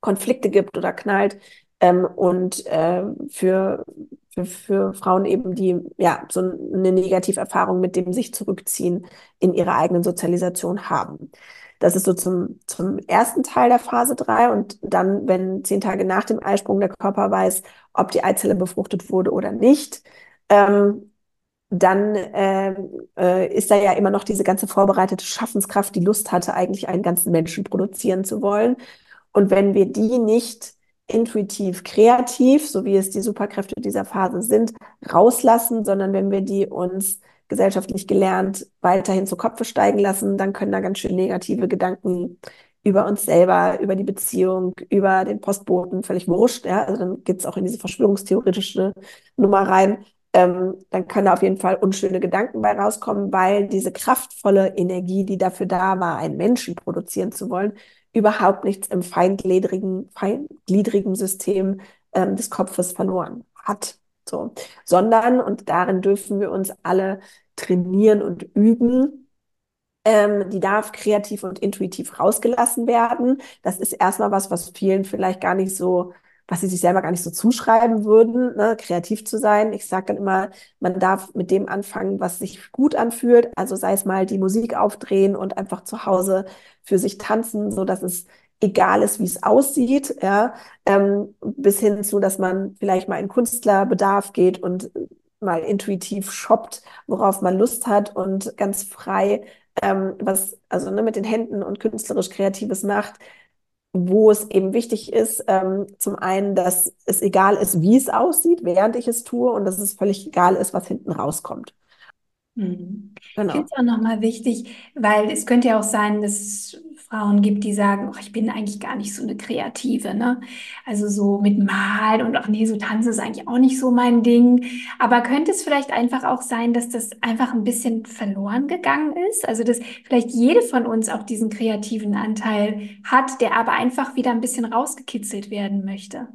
Konflikte gibt oder knallt. Ähm, und äh, für, für, für Frauen eben, die ja so eine Negativerfahrung mit dem sich zurückziehen in ihrer eigenen Sozialisation haben. Das ist so zum, zum ersten Teil der Phase 3 und dann, wenn zehn Tage nach dem Eisprung der Körper weiß, ob die Eizelle befruchtet wurde oder nicht, ähm, dann äh, äh, ist da ja immer noch diese ganze vorbereitete Schaffenskraft, die Lust hatte, eigentlich einen ganzen Menschen produzieren zu wollen. Und wenn wir die nicht intuitiv, kreativ, so wie es die Superkräfte dieser Phase sind, rauslassen, sondern wenn wir die uns gesellschaftlich gelernt weiterhin zu Kopfe steigen lassen, dann können da ganz schön negative Gedanken über uns selber, über die Beziehung, über den Postboten, völlig wurscht. Ja? Also dann geht's auch in diese verschwörungstheoretische Nummer rein. Ähm, dann können da auf jeden Fall unschöne Gedanken bei rauskommen, weil diese kraftvolle Energie, die dafür da war, einen Menschen produzieren zu wollen, überhaupt nichts im feingliedrigen, feingliedrigen System ähm, des Kopfes verloren hat. So, sondern, und darin dürfen wir uns alle trainieren und üben, ähm, die darf kreativ und intuitiv rausgelassen werden. Das ist erstmal was, was vielen vielleicht gar nicht so, was sie sich selber gar nicht so zuschreiben würden, ne, kreativ zu sein. Ich sage dann immer, man darf mit dem anfangen, was sich gut anfühlt. Also sei es mal die Musik aufdrehen und einfach zu Hause für sich tanzen, so dass es egal ist, wie es aussieht, ja, ähm, bis hin zu, dass man vielleicht mal in Künstlerbedarf geht und mal intuitiv shoppt, worauf man Lust hat und ganz frei ähm, was also ne, mit den Händen und künstlerisch Kreatives macht, wo es eben wichtig ist, ähm, zum einen, dass es egal ist, wie es aussieht, während ich es tue und dass es völlig egal ist, was hinten rauskommt. Mhm. Genau. Ich finde es auch nochmal wichtig, weil es könnte ja auch sein, dass Frauen gibt, die sagen, oh, ich bin eigentlich gar nicht so eine Kreative, ne? Also so mit Malen und ach nee, so tanzen ist eigentlich auch nicht so mein Ding. Aber könnte es vielleicht einfach auch sein, dass das einfach ein bisschen verloren gegangen ist? Also dass vielleicht jede von uns auch diesen kreativen Anteil hat, der aber einfach wieder ein bisschen rausgekitzelt werden möchte.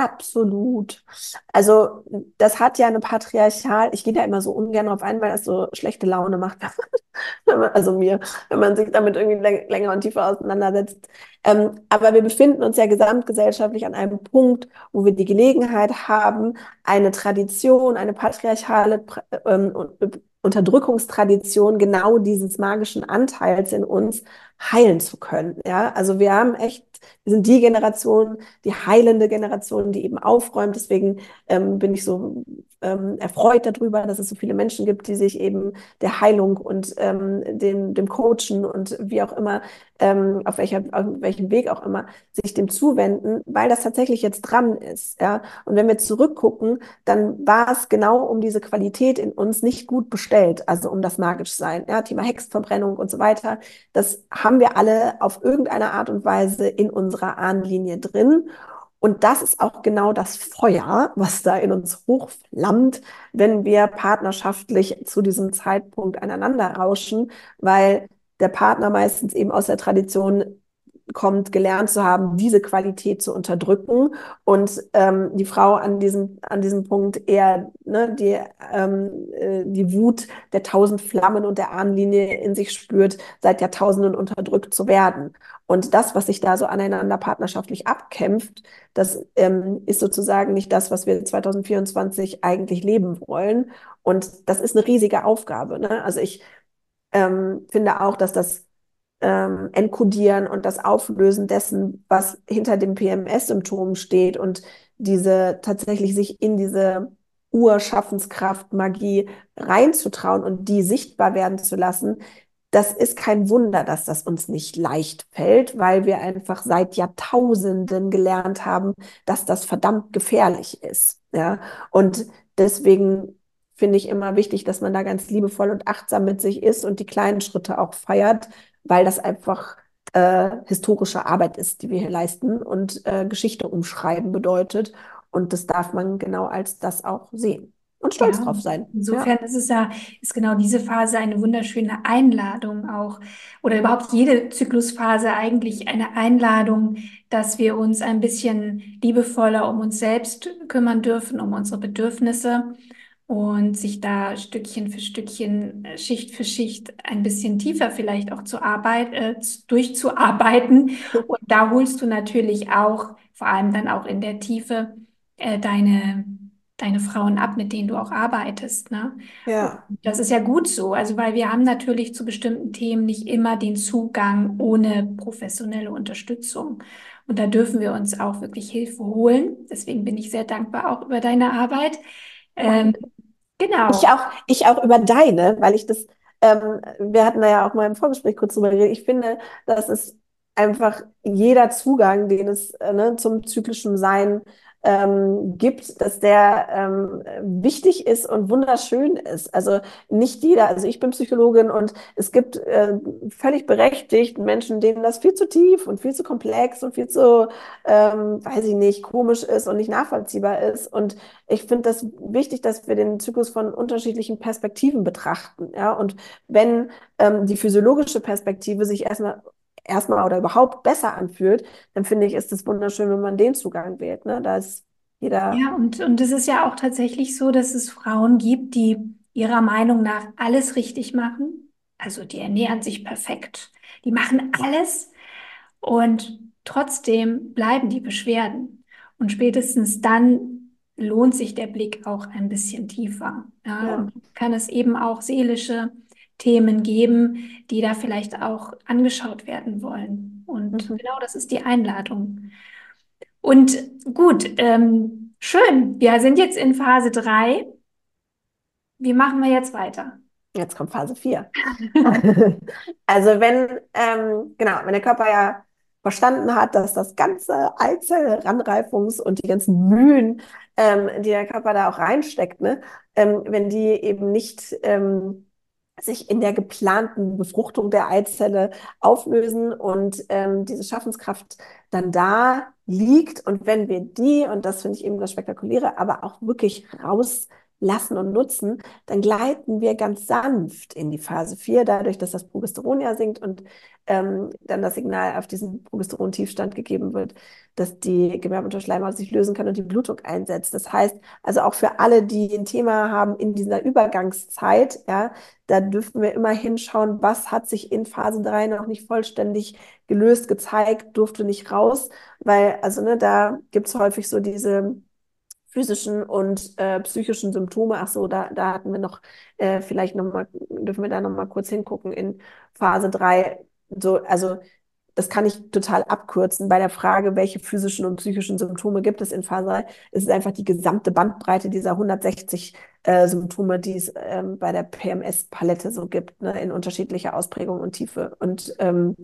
Absolut. Also das hat ja eine patriarchal, ich gehe da immer so ungern drauf ein, weil das so schlechte Laune macht. also mir, wenn man sich damit irgendwie länger und tiefer auseinandersetzt. Ähm, aber wir befinden uns ja gesamtgesellschaftlich an einem Punkt, wo wir die Gelegenheit haben, eine Tradition, eine patriarchale ähm, Unterdrückungstradition genau dieses magischen Anteils in uns heilen zu können. Ja, also wir haben echt, wir sind die Generation, die heilende Generation, die eben aufräumt. Deswegen ähm, bin ich so ähm, erfreut darüber, dass es so viele Menschen gibt, die sich eben der Heilung und ähm, dem, dem Coachen und wie auch immer, ähm, auf, welcher, auf welchem Weg auch immer, sich dem zuwenden, weil das tatsächlich jetzt dran ist. Ja? Und wenn wir zurückgucken, dann war es genau um diese Qualität in uns nicht gut bestellt, also um das magisch sein, ja? Thema Hexverbrennung und so weiter. Das haben wir alle auf irgendeine Art und Weise in unserer Ahnenlinie drin. Und das ist auch genau das Feuer, was da in uns hochflammt, wenn wir partnerschaftlich zu diesem Zeitpunkt aneinander rauschen, weil der Partner meistens eben aus der Tradition kommt, gelernt zu haben, diese Qualität zu unterdrücken und ähm, die Frau an diesem, an diesem Punkt eher ne, die, ähm, äh, die Wut der tausend Flammen und der Ahnenlinie in sich spürt, seit Jahrtausenden unterdrückt zu werden. Und das, was sich da so aneinander partnerschaftlich abkämpft, das ähm, ist sozusagen nicht das, was wir 2024 eigentlich leben wollen. Und das ist eine riesige Aufgabe. Ne? Also ich ähm, finde auch, dass das ähm, Enkodieren und das Auflösen dessen, was hinter dem PMS-Symptom steht und diese tatsächlich sich in diese Urschaffenskraft, Magie reinzutrauen und die sichtbar werden zu lassen, das ist kein Wunder, dass das uns nicht leicht fällt, weil wir einfach seit Jahrtausenden gelernt haben, dass das verdammt gefährlich ist. Ja, und deswegen finde ich immer wichtig, dass man da ganz liebevoll und achtsam mit sich ist und die kleinen Schritte auch feiert, weil das einfach äh, historische Arbeit ist, die wir hier leisten und äh, Geschichte umschreiben bedeutet. Und das darf man genau als das auch sehen und stolz ja, drauf sein. Insofern ja. ist es ja, ist genau diese Phase eine wunderschöne Einladung auch, oder überhaupt jede Zyklusphase eigentlich eine Einladung, dass wir uns ein bisschen liebevoller um uns selbst kümmern dürfen, um unsere Bedürfnisse und sich da Stückchen für Stückchen, äh, Schicht für Schicht ein bisschen tiefer vielleicht auch zu arbeiten, äh, durchzuarbeiten. Und da holst du natürlich auch, vor allem dann auch in der Tiefe, äh, deine, deine Frauen ab, mit denen du auch arbeitest. Ne? Ja. Und das ist ja gut so, also weil wir haben natürlich zu bestimmten Themen nicht immer den Zugang ohne professionelle Unterstützung. Und da dürfen wir uns auch wirklich Hilfe holen. Deswegen bin ich sehr dankbar auch über deine Arbeit. Ähm, Genau. Ich auch, ich auch über deine, weil ich das, ähm, wir hatten da ja auch mal im Vorgespräch kurz drüber geredet. Ich finde, dass es einfach jeder Zugang, den es äh, ne, zum zyklischen Sein ähm, gibt, dass der ähm, wichtig ist und wunderschön ist. Also nicht jeder, also ich bin Psychologin und es gibt äh, völlig berechtigt Menschen, denen das viel zu tief und viel zu komplex und viel zu, ähm, weiß ich nicht, komisch ist und nicht nachvollziehbar ist. Und ich finde das wichtig, dass wir den Zyklus von unterschiedlichen Perspektiven betrachten. Ja, und wenn ähm, die physiologische Perspektive sich erstmal erstmal oder überhaupt besser anfühlt, dann finde ich, ist es wunderschön, wenn man den Zugang wählt. Ne? Da ist Jeder. Ja, und, und es ist ja auch tatsächlich so, dass es Frauen gibt, die ihrer Meinung nach alles richtig machen. Also die ernähren sich perfekt, die machen alles und trotzdem bleiben die Beschwerden. Und spätestens dann lohnt sich der Blick auch ein bisschen tiefer. Ja, Ja. kann es eben auch seelische Themen geben, die da vielleicht auch angeschaut werden wollen. Und Mhm. genau das ist die Einladung. Und gut, ähm, schön. Wir sind jetzt in Phase 3. Wie machen wir jetzt weiter? Jetzt kommt Phase 4. Also wenn, ähm, genau, wenn der Körper ja verstanden hat, dass das ganze Eizellranreifungs- und die ganzen Mühen, ähm, die der Körper da auch reinsteckt, ne, ähm, wenn die eben nicht ähm, sich in der geplanten Befruchtung der Eizelle auflösen und ähm, diese Schaffenskraft dann da liegt. Und wenn wir die, und das finde ich eben das Spektakuläre, aber auch wirklich rauslassen und nutzen, dann gleiten wir ganz sanft in die Phase 4, dadurch, dass das Progesteron ja sinkt und ähm, dann das Signal auf diesen Progesteron-Tiefstand gegeben wird, dass die Gewerbeunterschleimhaut sich lösen kann und die Blutung einsetzt. Das heißt, also auch für alle, die ein Thema haben in dieser Übergangszeit, ja, da dürfen wir immer hinschauen, was hat sich in Phase 3 noch nicht vollständig gelöst, gezeigt, durfte nicht raus, weil, also, ne, da gibt es häufig so diese physischen und äh, psychischen Symptome. Ach so, da, da hatten wir noch, äh, vielleicht noch mal, dürfen wir da noch mal kurz hingucken in Phase 3. So, also das kann ich total abkürzen. Bei der Frage, welche physischen und psychischen Symptome gibt es in Phase 3, ist es einfach die gesamte Bandbreite dieser 160 äh, Symptome, die es ähm, bei der PMS-Palette so gibt, ne, in unterschiedlicher Ausprägung und Tiefe. Und ähm,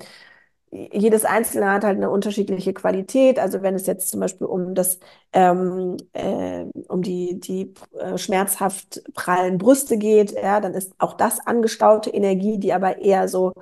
jedes Einzelne hat halt eine unterschiedliche Qualität. Also wenn es jetzt zum Beispiel um das, ähm, äh, um die, die äh, schmerzhaft prallen Brüste geht, ja, dann ist auch das angestaute Energie, die aber eher so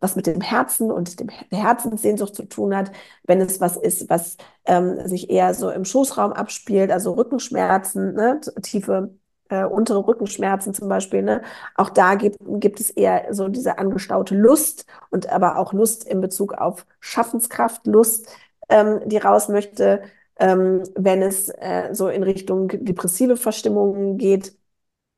was mit dem Herzen und dem, der Herzenssehnsucht zu tun hat, wenn es was ist, was ähm, sich eher so im Schoßraum abspielt, also Rückenschmerzen, ne, tiefe äh, untere Rückenschmerzen zum Beispiel, ne? Auch da gibt, gibt es eher so diese angestaute Lust und aber auch Lust in Bezug auf Schaffenskraft, Lust, ähm, die raus möchte, ähm, wenn es äh, so in Richtung depressive Verstimmungen geht.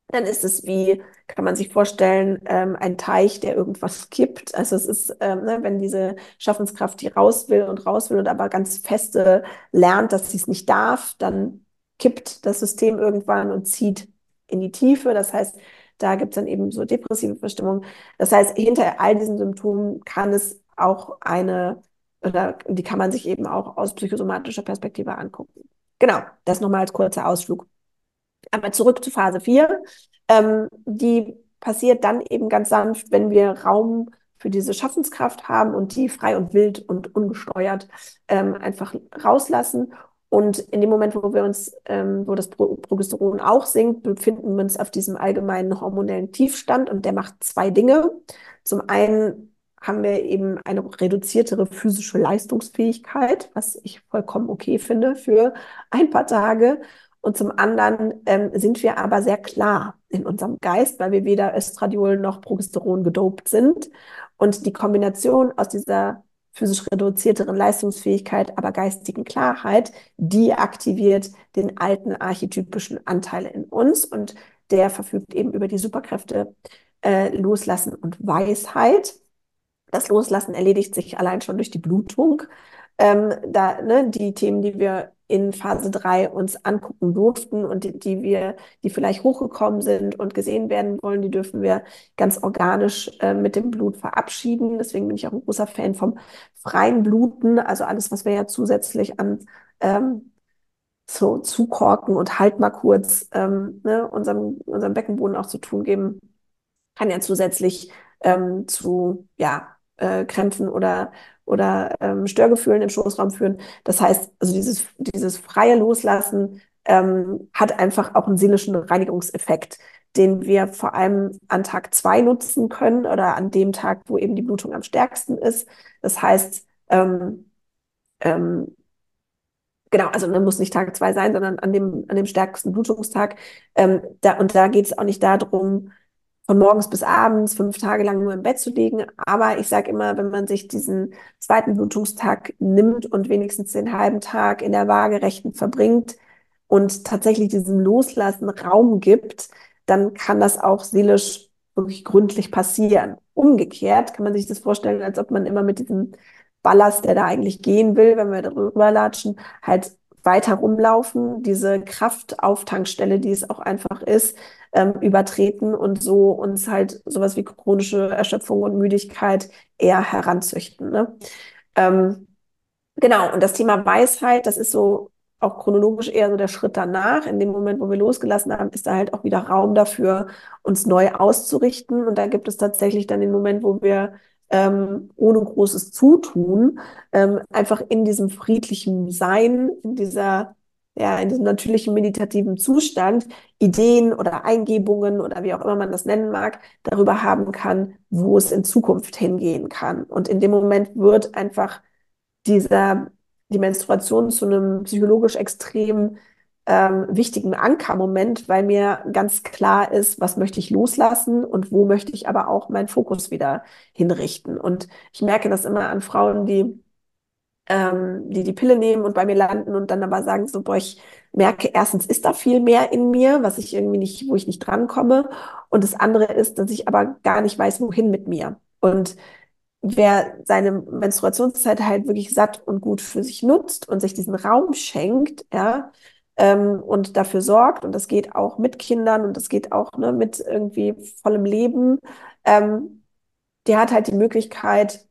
Dann ist es wie, kann man sich vorstellen, ähm, ein Teich, der irgendwas kippt. Also es ist, ähm, ne, wenn diese Schaffenskraft, die raus will und raus will und aber ganz feste lernt, dass sie es nicht darf, dann kippt das System irgendwann und zieht in die Tiefe. Das heißt, da gibt es dann eben so depressive Verstimmung. Das heißt, hinter all diesen Symptomen kann es auch eine, oder die kann man sich eben auch aus psychosomatischer Perspektive angucken. Genau, das nochmal als kurzer Ausflug. Aber zurück zu Phase 4. Ähm, die passiert dann eben ganz sanft, wenn wir Raum für diese Schaffenskraft haben und die frei und wild und ungesteuert ähm, einfach rauslassen. Und in dem Moment, wo wir uns, ähm, wo das Pro Progesteron auch sinkt, befinden wir uns auf diesem allgemeinen hormonellen Tiefstand und der macht zwei Dinge. Zum einen haben wir eben eine reduziertere physische Leistungsfähigkeit, was ich vollkommen okay finde für ein paar Tage. Und zum anderen ähm, sind wir aber sehr klar in unserem Geist, weil wir weder Östradiol noch Progesteron gedopt sind. Und die Kombination aus dieser physisch reduzierteren Leistungsfähigkeit, aber geistigen Klarheit, die aktiviert den alten archetypischen Anteil in uns und der verfügt eben über die Superkräfte äh, Loslassen und Weisheit. Das Loslassen erledigt sich allein schon durch die Blutung. Ähm, da, ne, die Themen, die wir in Phase 3 uns angucken durften und die, die wir, die vielleicht hochgekommen sind und gesehen werden wollen, die dürfen wir ganz organisch äh, mit dem Blut verabschieden. Deswegen bin ich auch ein großer Fan vom freien Bluten, also alles, was wir ja zusätzlich an ähm, so zukorken und halt mal kurz ähm, ne, unserem, unserem Beckenboden auch zu tun geben, kann ja zusätzlich ähm, zu ja, äh, Krämpfen oder oder ähm, Störgefühlen im Schoßraum führen. Das heißt, also dieses, dieses freie Loslassen ähm, hat einfach auch einen seelischen Reinigungseffekt, den wir vor allem an Tag zwei nutzen können oder an dem Tag, wo eben die Blutung am stärksten ist. Das heißt, ähm, ähm, genau, also dann muss nicht Tag zwei sein, sondern an dem, an dem stärksten Blutungstag. Ähm, da, und da geht es auch nicht darum, von morgens bis abends fünf Tage lang nur im Bett zu liegen. Aber ich sage immer, wenn man sich diesen zweiten Blutungstag nimmt und wenigstens den halben Tag in der Waagerechten verbringt, und tatsächlich diesem Loslassen Raum gibt, dann kann das auch seelisch wirklich gründlich passieren. Umgekehrt kann man sich das vorstellen, als ob man immer mit diesem Ballast, der da eigentlich gehen will, wenn wir darüber latschen, halt weiter rumlaufen, diese Kraftauftankstelle, die es auch einfach ist, ähm, übertreten und so uns halt sowas wie chronische Erschöpfung und Müdigkeit eher heranzüchten. Ne? Ähm, genau, und das Thema Weisheit, das ist so auch chronologisch eher so der Schritt danach. In dem Moment, wo wir losgelassen haben, ist da halt auch wieder Raum dafür, uns neu auszurichten. Und da gibt es tatsächlich dann den Moment, wo wir ähm, ohne großes Zutun ähm, einfach in diesem friedlichen Sein, in dieser ja, in diesem natürlichen meditativen Zustand Ideen oder Eingebungen oder wie auch immer man das nennen mag, darüber haben kann, wo es in Zukunft hingehen kann. Und in dem Moment wird einfach dieser die Menstruation zu einem psychologisch extrem ähm, wichtigen Ankermoment, weil mir ganz klar ist, was möchte ich loslassen und wo möchte ich aber auch meinen Fokus wieder hinrichten. Und ich merke das immer an Frauen, die ähm, die die Pille nehmen und bei mir landen und dann aber sagen so, boah, ich merke, erstens ist da viel mehr in mir, was ich irgendwie nicht, wo ich nicht drankomme. Und das andere ist, dass ich aber gar nicht weiß, wohin mit mir. Und wer seine Menstruationszeit halt wirklich satt und gut für sich nutzt und sich diesen Raum schenkt, ja, ähm, und dafür sorgt, und das geht auch mit Kindern und das geht auch ne, mit irgendwie vollem Leben, ähm, der hat halt die Möglichkeit,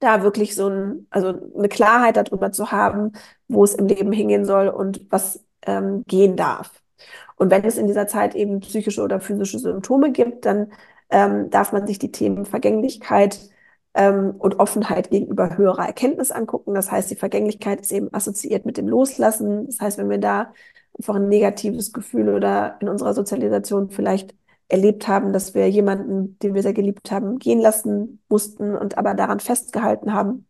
da wirklich so ein, also eine Klarheit darüber zu haben, wo es im Leben hingehen soll und was ähm, gehen darf. Und wenn es in dieser Zeit eben psychische oder physische Symptome gibt, dann ähm, darf man sich die Themen Vergänglichkeit, ähm, und Offenheit gegenüber höherer Erkenntnis angucken. Das heißt, die Vergänglichkeit ist eben assoziiert mit dem Loslassen. Das heißt, wenn wir da einfach ein negatives Gefühl oder in unserer Sozialisation vielleicht erlebt haben, dass wir jemanden, den wir sehr geliebt haben, gehen lassen mussten und aber daran festgehalten haben,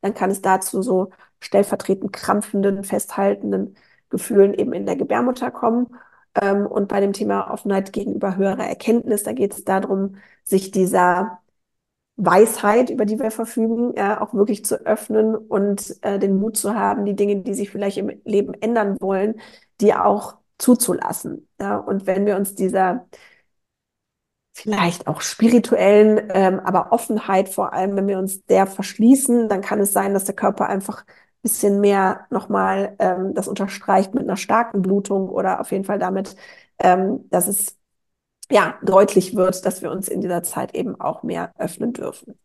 dann kann es dazu so stellvertretend krampfenden, festhaltenden Gefühlen eben in der Gebärmutter kommen. Ähm, und bei dem Thema Offenheit gegenüber höherer Erkenntnis, da geht es darum, sich dieser Weisheit, über die wir verfügen, ja, auch wirklich zu öffnen und äh, den Mut zu haben, die Dinge, die sich vielleicht im Leben ändern wollen, die auch zuzulassen. Ja. Und wenn wir uns dieser vielleicht auch spirituellen, ähm, aber Offenheit vor allem, wenn wir uns der verschließen, dann kann es sein, dass der Körper einfach ein bisschen mehr nochmal ähm, das unterstreicht mit einer starken Blutung oder auf jeden Fall damit, ähm, dass es ja, deutlich wird, dass wir uns in dieser Zeit eben auch mehr öffnen dürfen.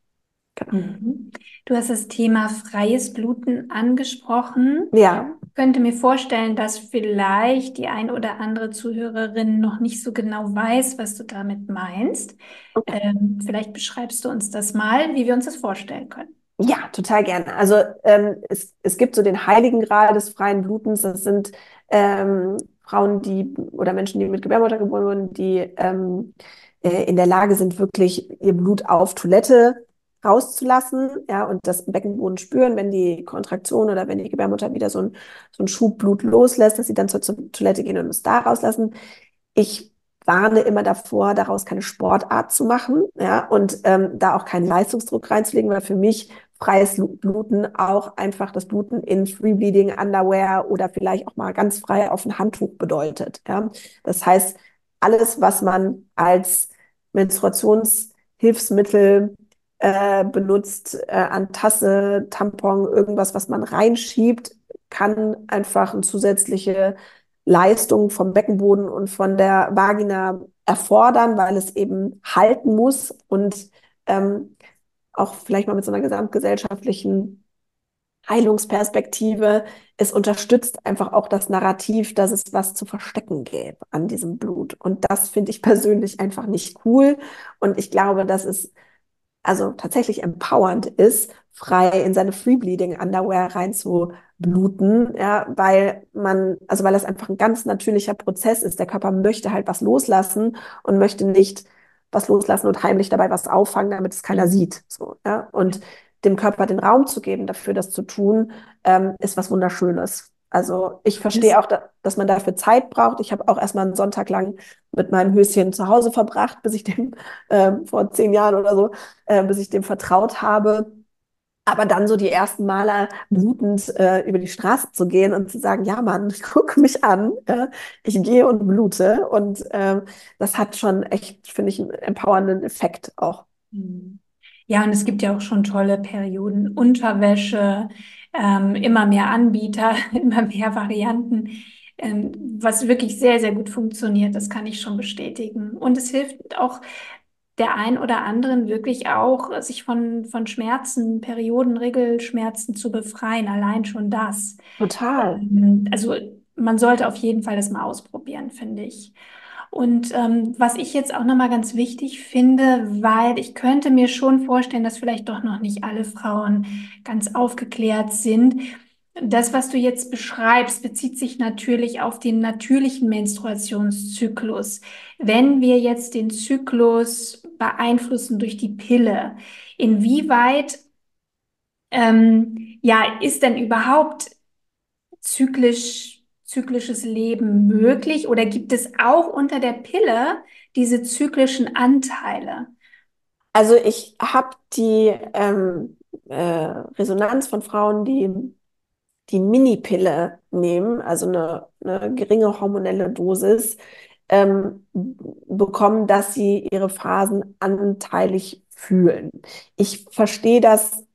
Genau. Mhm. Du hast das Thema freies Bluten angesprochen. Ja. Ich könnte mir vorstellen, dass vielleicht die ein oder andere Zuhörerin noch nicht so genau weiß, was du damit meinst. Okay. Ähm, vielleicht beschreibst du uns das mal, wie wir uns das vorstellen können. Ja, total gerne. Also ähm, es, es gibt so den heiligen Grad des freien Blutens. Das sind ähm, Frauen, die oder Menschen, die mit Gebärmutter geboren wurden, die ähm, äh, in der Lage sind, wirklich ihr Blut auf Toilette rauszulassen, ja, und das Beckenboden spüren, wenn die Kontraktion oder wenn die Gebärmutter wieder so ein, so ein Schub Blut loslässt, dass sie dann zur, zur Toilette gehen und es da rauslassen. Ich warne immer davor, daraus keine Sportart zu machen, ja, und ähm, da auch keinen Leistungsdruck reinzulegen, weil für mich freies Bluten auch einfach das Bluten in Free Bleeding Underwear oder vielleicht auch mal ganz frei auf ein Handtuch bedeutet. Ja? Das heißt, alles, was man als Menstruationshilfsmittel äh, benutzt, äh, an Tasse, Tampon, irgendwas, was man reinschiebt, kann einfach eine zusätzliche Leistung vom Beckenboden und von der Vagina erfordern, weil es eben halten muss und ähm, auch vielleicht mal mit so einer gesamtgesellschaftlichen Heilungsperspektive. Es unterstützt einfach auch das Narrativ, dass es was zu verstecken gäbe an diesem Blut. Und das finde ich persönlich einfach nicht cool. Und ich glaube, dass es also tatsächlich empowernd ist, frei in seine Free Bleeding Underwear reinzubluten, ja, weil man, also weil das einfach ein ganz natürlicher Prozess ist. Der Körper möchte halt was loslassen und möchte nicht was loslassen und heimlich dabei was auffangen, damit es keiner sieht. So, ja? Und dem Körper den Raum zu geben, dafür das zu tun, ähm, ist was Wunderschönes. Also ich verstehe auch, da, dass man dafür Zeit braucht. Ich habe auch erstmal einen Sonntag lang mit meinem Höschen zu Hause verbracht, bis ich dem äh, vor zehn Jahren oder so, äh, bis ich dem vertraut habe. Aber dann so die ersten Male blutend äh, über die Straße zu gehen und zu sagen, ja Mann, guck mich an, äh, ich gehe und blute. Und äh, das hat schon echt, finde ich, einen empowernden Effekt auch. Mhm. Ja, und es gibt ja auch schon tolle Perioden. Unterwäsche, ähm, immer mehr Anbieter, immer mehr Varianten, ähm, was wirklich sehr, sehr gut funktioniert. Das kann ich schon bestätigen. Und es hilft auch der ein oder anderen wirklich auch, sich von, von Schmerzen, Perioden, Regelschmerzen zu befreien. Allein schon das. Total. Ähm, also man sollte auf jeden Fall das mal ausprobieren, finde ich. Und ähm, was ich jetzt auch nochmal ganz wichtig finde, weil ich könnte mir schon vorstellen, dass vielleicht doch noch nicht alle Frauen ganz aufgeklärt sind. Das, was du jetzt beschreibst, bezieht sich natürlich auf den natürlichen Menstruationszyklus. Wenn wir jetzt den Zyklus beeinflussen durch die Pille, inwieweit ähm, ja, ist denn überhaupt zyklisch zyklisches Leben möglich oder gibt es auch unter der Pille diese zyklischen Anteile? Also ich habe die ähm, äh, Resonanz von Frauen, die die Mini-Pille nehmen, also eine, eine geringe hormonelle Dosis, ähm, bekommen, dass sie ihre Phasen anteilig fühlen. Ich verstehe das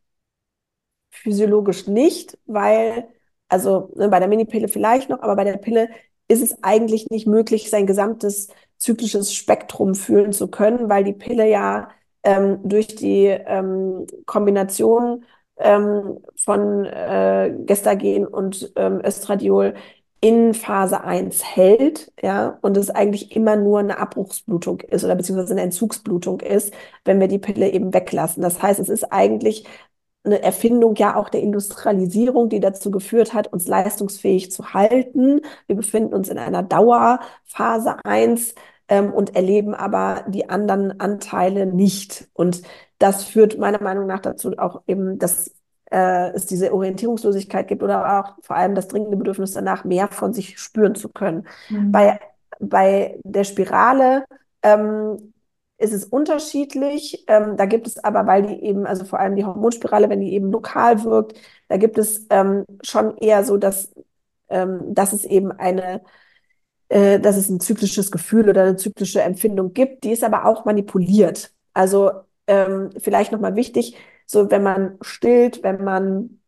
physiologisch nicht, weil also ne, bei der Minipille vielleicht noch, aber bei der Pille ist es eigentlich nicht möglich, sein gesamtes zyklisches Spektrum fühlen zu können, weil die Pille ja ähm, durch die ähm, Kombination ähm, von äh, Gestagen und ähm, Östradiol in Phase 1 hält, ja, und es eigentlich immer nur eine Abbruchsblutung ist oder beziehungsweise eine Entzugsblutung ist, wenn wir die Pille eben weglassen. Das heißt, es ist eigentlich eine Erfindung ja auch der Industrialisierung, die dazu geführt hat, uns leistungsfähig zu halten. Wir befinden uns in einer Dauerphase 1 ähm, und erleben aber die anderen Anteile nicht. Und das führt meiner Meinung nach dazu auch eben, dass äh, es diese Orientierungslosigkeit gibt oder auch vor allem das dringende Bedürfnis danach, mehr von sich spüren zu können. Mhm. Bei, bei der Spirale ähm, ist es unterschiedlich. Ähm, da gibt es aber, weil die eben, also vor allem die Hormonspirale, wenn die eben lokal wirkt, da gibt es ähm, schon eher so, dass, ähm, dass es eben eine, äh, dass es ein zyklisches Gefühl oder eine zyklische Empfindung gibt, die ist aber auch manipuliert. Also ähm, vielleicht nochmal wichtig, so wenn man stillt, wenn man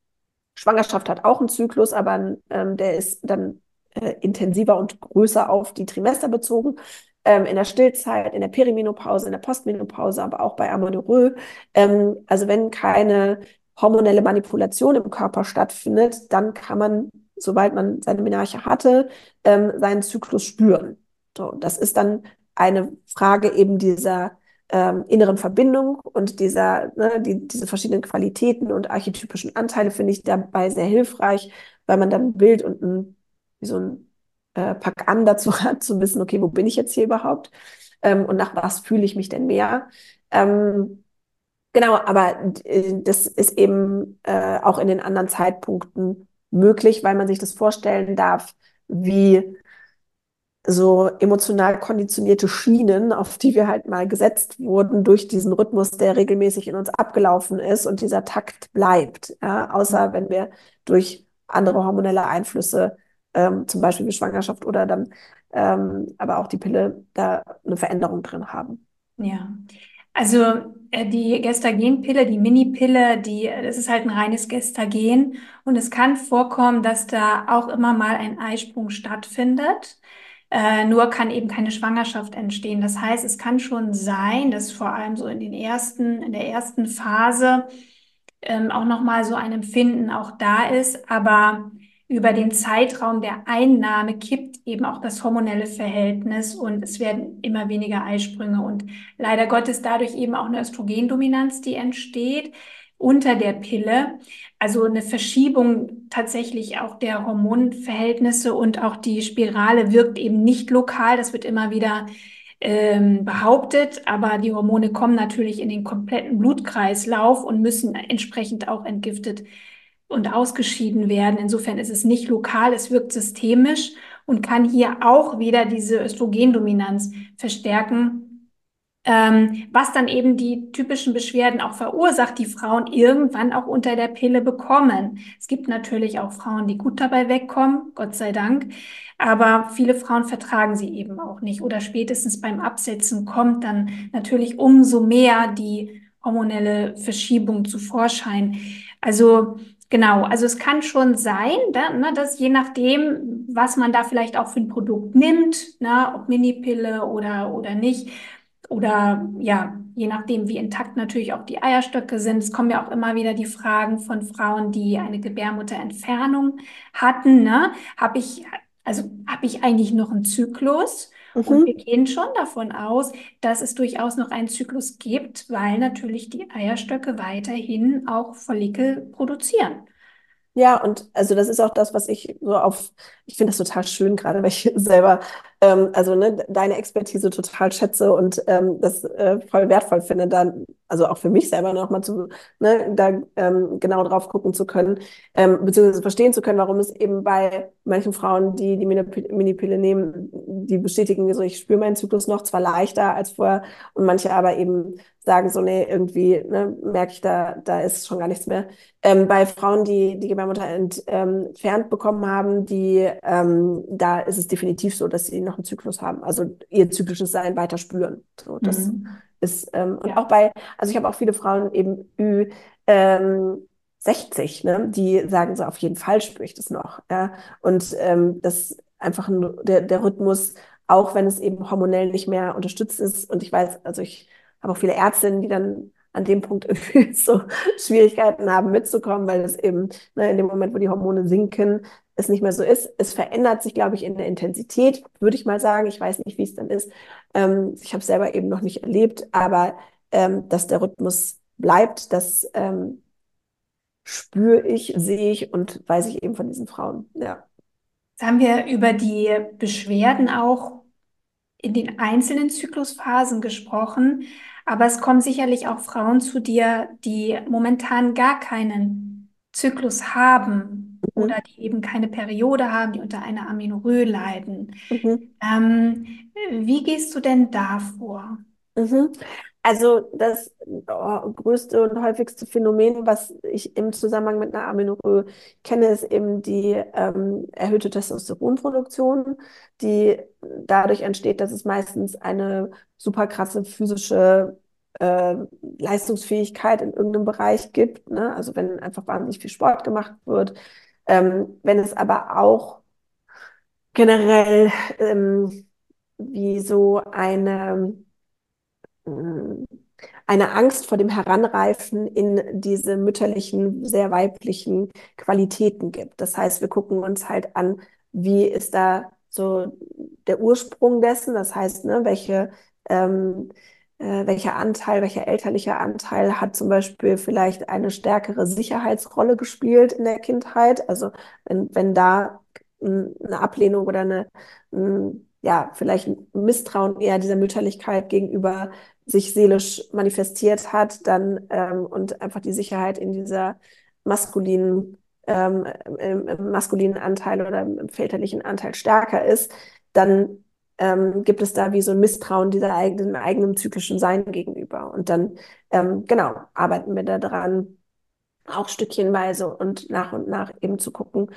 Schwangerschaft hat auch einen Zyklus, aber ähm, der ist dann äh, intensiver und größer auf die Trimester bezogen ähm, in der Stillzeit, in der Perimenopause, in der Postmenopause, aber auch bei Amoureux. Ähm, also wenn keine hormonelle Manipulation im Körper stattfindet, dann kann man, sobald man seine Menarche hatte, ähm, seinen Zyklus spüren. So, das ist dann eine Frage eben dieser ähm, inneren Verbindung und dieser, ne, die, diese verschiedenen Qualitäten und archetypischen Anteile finde ich dabei sehr hilfreich, weil man dann ein Bild und ein, wie so ein äh, pack an dazu hat, zu wissen, okay, wo bin ich jetzt hier überhaupt ähm, und nach was fühle ich mich denn mehr. Ähm, genau, aber äh, das ist eben äh, auch in den anderen Zeitpunkten möglich, weil man sich das vorstellen darf, wie so emotional konditionierte Schienen, auf die wir halt mal gesetzt wurden durch diesen Rhythmus, der regelmäßig in uns abgelaufen ist und dieser Takt bleibt. Ja, außer wenn wir durch andere hormonelle Einflüsse ähm, zum Beispiel wie Schwangerschaft oder dann ähm, aber auch die Pille da eine Veränderung drin haben. Ja, also äh, die Gestagenpille, die Minipille, die, das ist halt ein reines Gestagen und es kann vorkommen, dass da auch immer mal ein Eisprung stattfindet. Äh, nur kann eben keine Schwangerschaft entstehen. Das heißt, es kann schon sein, dass vor allem so in den ersten, in der ersten Phase ähm, auch noch mal so ein Empfinden auch da ist, aber über den Zeitraum der Einnahme kippt eben auch das hormonelle Verhältnis und es werden immer weniger Eisprünge und leider Gottes dadurch eben auch eine Östrogendominanz, die entsteht unter der Pille. Also eine Verschiebung tatsächlich auch der Hormonverhältnisse und auch die Spirale wirkt eben nicht lokal. Das wird immer wieder ähm, behauptet, aber die Hormone kommen natürlich in den kompletten Blutkreislauf und müssen entsprechend auch entgiftet und ausgeschieden werden. Insofern ist es nicht lokal, es wirkt systemisch und kann hier auch wieder diese Östrogendominanz verstärken. Ähm, was dann eben die typischen Beschwerden auch verursacht, die Frauen irgendwann auch unter der Pille bekommen. Es gibt natürlich auch Frauen, die gut dabei wegkommen, Gott sei Dank, aber viele Frauen vertragen sie eben auch nicht oder spätestens beim Absetzen kommt dann natürlich umso mehr die hormonelle Verschiebung zu Vorschein. Also Genau, also es kann schon sein, ne, dass je nachdem, was man da vielleicht auch für ein Produkt nimmt, ne, ob Minipille oder, oder nicht, oder ja, je nachdem, wie intakt natürlich auch die Eierstöcke sind. Es kommen ja auch immer wieder die Fragen von Frauen, die eine Gebärmutterentfernung hatten. Ne? Habe ich, also habe ich eigentlich noch einen Zyklus? Mhm. Und wir gehen schon davon aus, dass es durchaus noch einen Zyklus gibt, weil natürlich die Eierstöcke weiterhin auch Follikel produzieren. Ja, und also das ist auch das, was ich so auf, ich finde das total schön, gerade weil ich selber, ähm, also ne, deine Expertise total schätze und ähm, das äh, voll wertvoll finde, dann, also auch für mich selber nochmal zu, ne, da ähm, genau drauf gucken zu können, ähm, beziehungsweise verstehen zu können, warum es eben bei manchen Frauen, die die Minipille nehmen, die bestätigen so, ich spüre meinen Zyklus noch zwar leichter als vorher und manche aber eben sagen so, nee, irgendwie ne, merke ich, da, da ist schon gar nichts mehr. Ähm, bei Frauen, die die Gebärmutter ent, entfernt bekommen haben, die, ähm, da ist es definitiv so, dass sie noch einen Zyklus haben, also ihr zyklisches Sein weiter spüren. So, das mhm. ist, ähm, und ja. auch bei, also ich habe auch viele Frauen eben Ü, ähm, 60, ne, die sagen so, auf jeden Fall spüre ich das noch. Ja? Und ähm, das einfach ein, der, der Rhythmus, auch wenn es eben hormonell nicht mehr unterstützt ist. Und ich weiß, also ich habe auch viele Ärztinnen, die dann an dem Punkt irgendwie so Schwierigkeiten haben mitzukommen, weil es eben ne, in dem Moment, wo die Hormone sinken, es nicht mehr so ist. Es verändert sich, glaube ich, in der Intensität, würde ich mal sagen. Ich weiß nicht, wie es dann ist. Ähm, ich habe es selber eben noch nicht erlebt, aber ähm, dass der Rhythmus bleibt, das ähm, spüre ich, sehe ich und weiß ich eben von diesen Frauen. Ja. Jetzt haben wir über die Beschwerden auch in den einzelnen Zyklusphasen gesprochen, aber es kommen sicherlich auch Frauen zu dir, die momentan gar keinen Zyklus haben. Oder die eben keine Periode haben, die unter einer Amenorrhoe leiden. Mhm. Ähm, wie gehst du denn da vor? Mhm. Also das oh, größte und häufigste Phänomen, was ich im Zusammenhang mit einer Amenorrhoe kenne, ist eben die ähm, erhöhte Testosteronproduktion, die dadurch entsteht, dass es meistens eine super krasse physische äh, Leistungsfähigkeit in irgendeinem Bereich gibt. Ne? Also wenn einfach wahnsinnig viel Sport gemacht wird. Ähm, wenn es aber auch generell ähm, wie so eine eine Angst vor dem Heranreifen in diese mütterlichen, sehr weiblichen Qualitäten gibt. Das heißt, wir gucken uns halt an, wie ist da so der Ursprung dessen, das heißt, ne, welche, ähm, äh, welcher Anteil, welcher elterlicher Anteil hat zum Beispiel vielleicht eine stärkere Sicherheitsrolle gespielt in der Kindheit. Also wenn, wenn da eine Ablehnung oder eine, ja, vielleicht ein Misstrauen eher dieser Mütterlichkeit gegenüber sich seelisch manifestiert hat, dann ähm, und einfach die Sicherheit in dieser maskulinen, ähm, im, im maskulinen Anteil oder im väterlichen Anteil stärker ist, dann ähm, gibt es da wie so ein Misstrauen dieser eigenen, eigenen zyklischen Sein gegenüber. Und dann, ähm, genau, arbeiten wir da dran, auch stückchenweise und nach und nach eben zu gucken,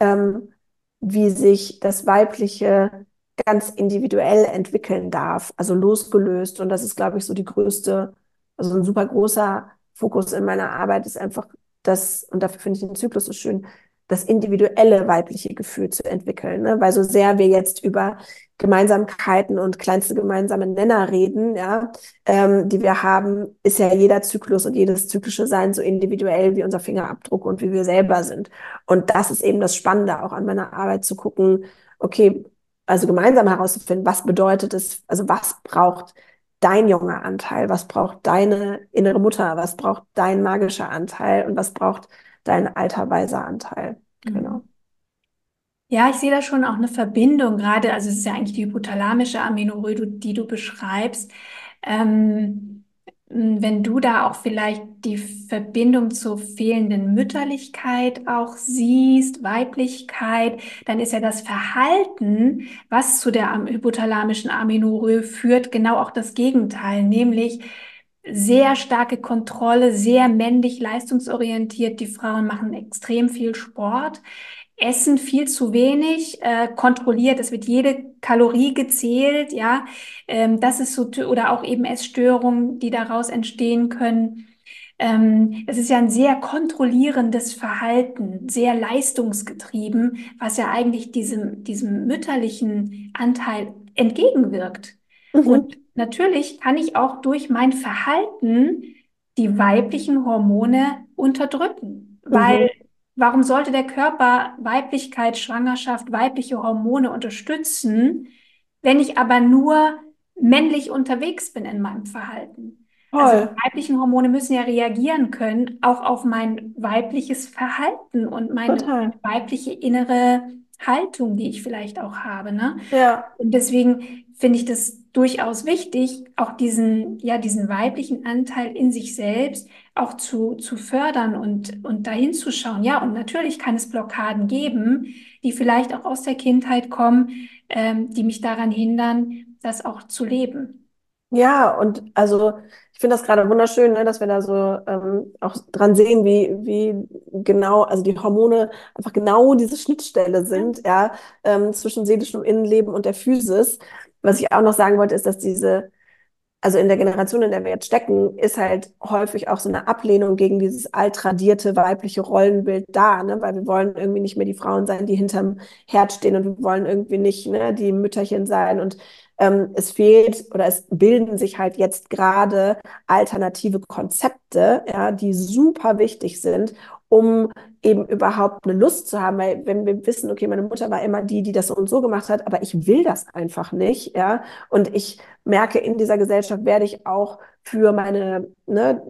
ähm, wie sich das weibliche ganz individuell entwickeln darf, also losgelöst. Und das ist, glaube ich, so die größte, also ein super großer Fokus in meiner Arbeit ist einfach das, und dafür finde ich den Zyklus so schön, das individuelle weibliche Gefühl zu entwickeln. Ne? Weil so sehr wir jetzt über Gemeinsamkeiten und kleinste gemeinsame Nenner reden, ja, ähm, die wir haben, ist ja jeder Zyklus und jedes zyklische Sein so individuell wie unser Fingerabdruck und wie wir selber sind. Und das ist eben das Spannende auch an meiner Arbeit zu gucken, okay, also gemeinsam herauszufinden, was bedeutet es, also was braucht dein junger Anteil, was braucht deine innere Mutter, was braucht dein magischer Anteil und was braucht dein alter weiser Anteil. Mhm. Genau. Ja, ich sehe da schon auch eine Verbindung, gerade, also es ist ja eigentlich die hypothalamische Amenorrhoe, die du beschreibst. Ähm, hm, wenn du da auch vielleicht die Verbindung zur fehlenden Mütterlichkeit auch siehst, Weiblichkeit, dann ist ja das Verhalten, was zu der hypothalamischen Amenorrhoe führt, genau auch das Gegenteil, nämlich sehr starke Kontrolle, sehr männlich leistungsorientiert. Die Frauen machen extrem viel Sport essen viel zu wenig, äh, kontrolliert, es wird jede Kalorie gezählt, ja. Ähm, das ist so, oder auch eben Essstörungen, die daraus entstehen können. Ähm, es ist ja ein sehr kontrollierendes Verhalten, sehr leistungsgetrieben, was ja eigentlich diesem, diesem mütterlichen Anteil entgegenwirkt. Mhm. Und natürlich kann ich auch durch mein Verhalten die weiblichen Hormone unterdrücken, weil mhm. Warum sollte der Körper Weiblichkeit, Schwangerschaft, weibliche Hormone unterstützen, wenn ich aber nur männlich unterwegs bin in meinem Verhalten? Also Toll. Also weibliche Hormone müssen ja reagieren können, auch auf mein weibliches Verhalten und meine Total. weibliche innere Haltung, die ich vielleicht auch habe. Ne? Ja. Und deswegen finde ich das durchaus wichtig, auch diesen, ja, diesen weiblichen Anteil in sich selbst auch zu, zu fördern und, und dahin zu schauen. Ja, und natürlich kann es Blockaden geben, die vielleicht auch aus der Kindheit kommen, ähm, die mich daran hindern, das auch zu leben. Ja, und also ich finde das gerade wunderschön, ne, dass wir da so ähm, auch dran sehen, wie, wie genau, also die Hormone einfach genau diese Schnittstelle sind, ja, ähm, zwischen seelischem Innenleben und der Physis. Was ich auch noch sagen wollte, ist, dass diese, also in der Generation, in der wir jetzt stecken, ist halt häufig auch so eine Ablehnung gegen dieses altradierte weibliche Rollenbild da, ne? weil wir wollen irgendwie nicht mehr die Frauen sein, die hinterm Herd stehen und wir wollen irgendwie nicht ne, die Mütterchen sein und ähm, es fehlt oder es bilden sich halt jetzt gerade alternative Konzepte, ja, die super wichtig sind, um eben überhaupt eine Lust zu haben, weil wenn wir wissen, okay, meine Mutter war immer die, die das so und so gemacht hat, aber ich will das einfach nicht, ja, und ich merke, in dieser Gesellschaft werde ich auch für meine ne,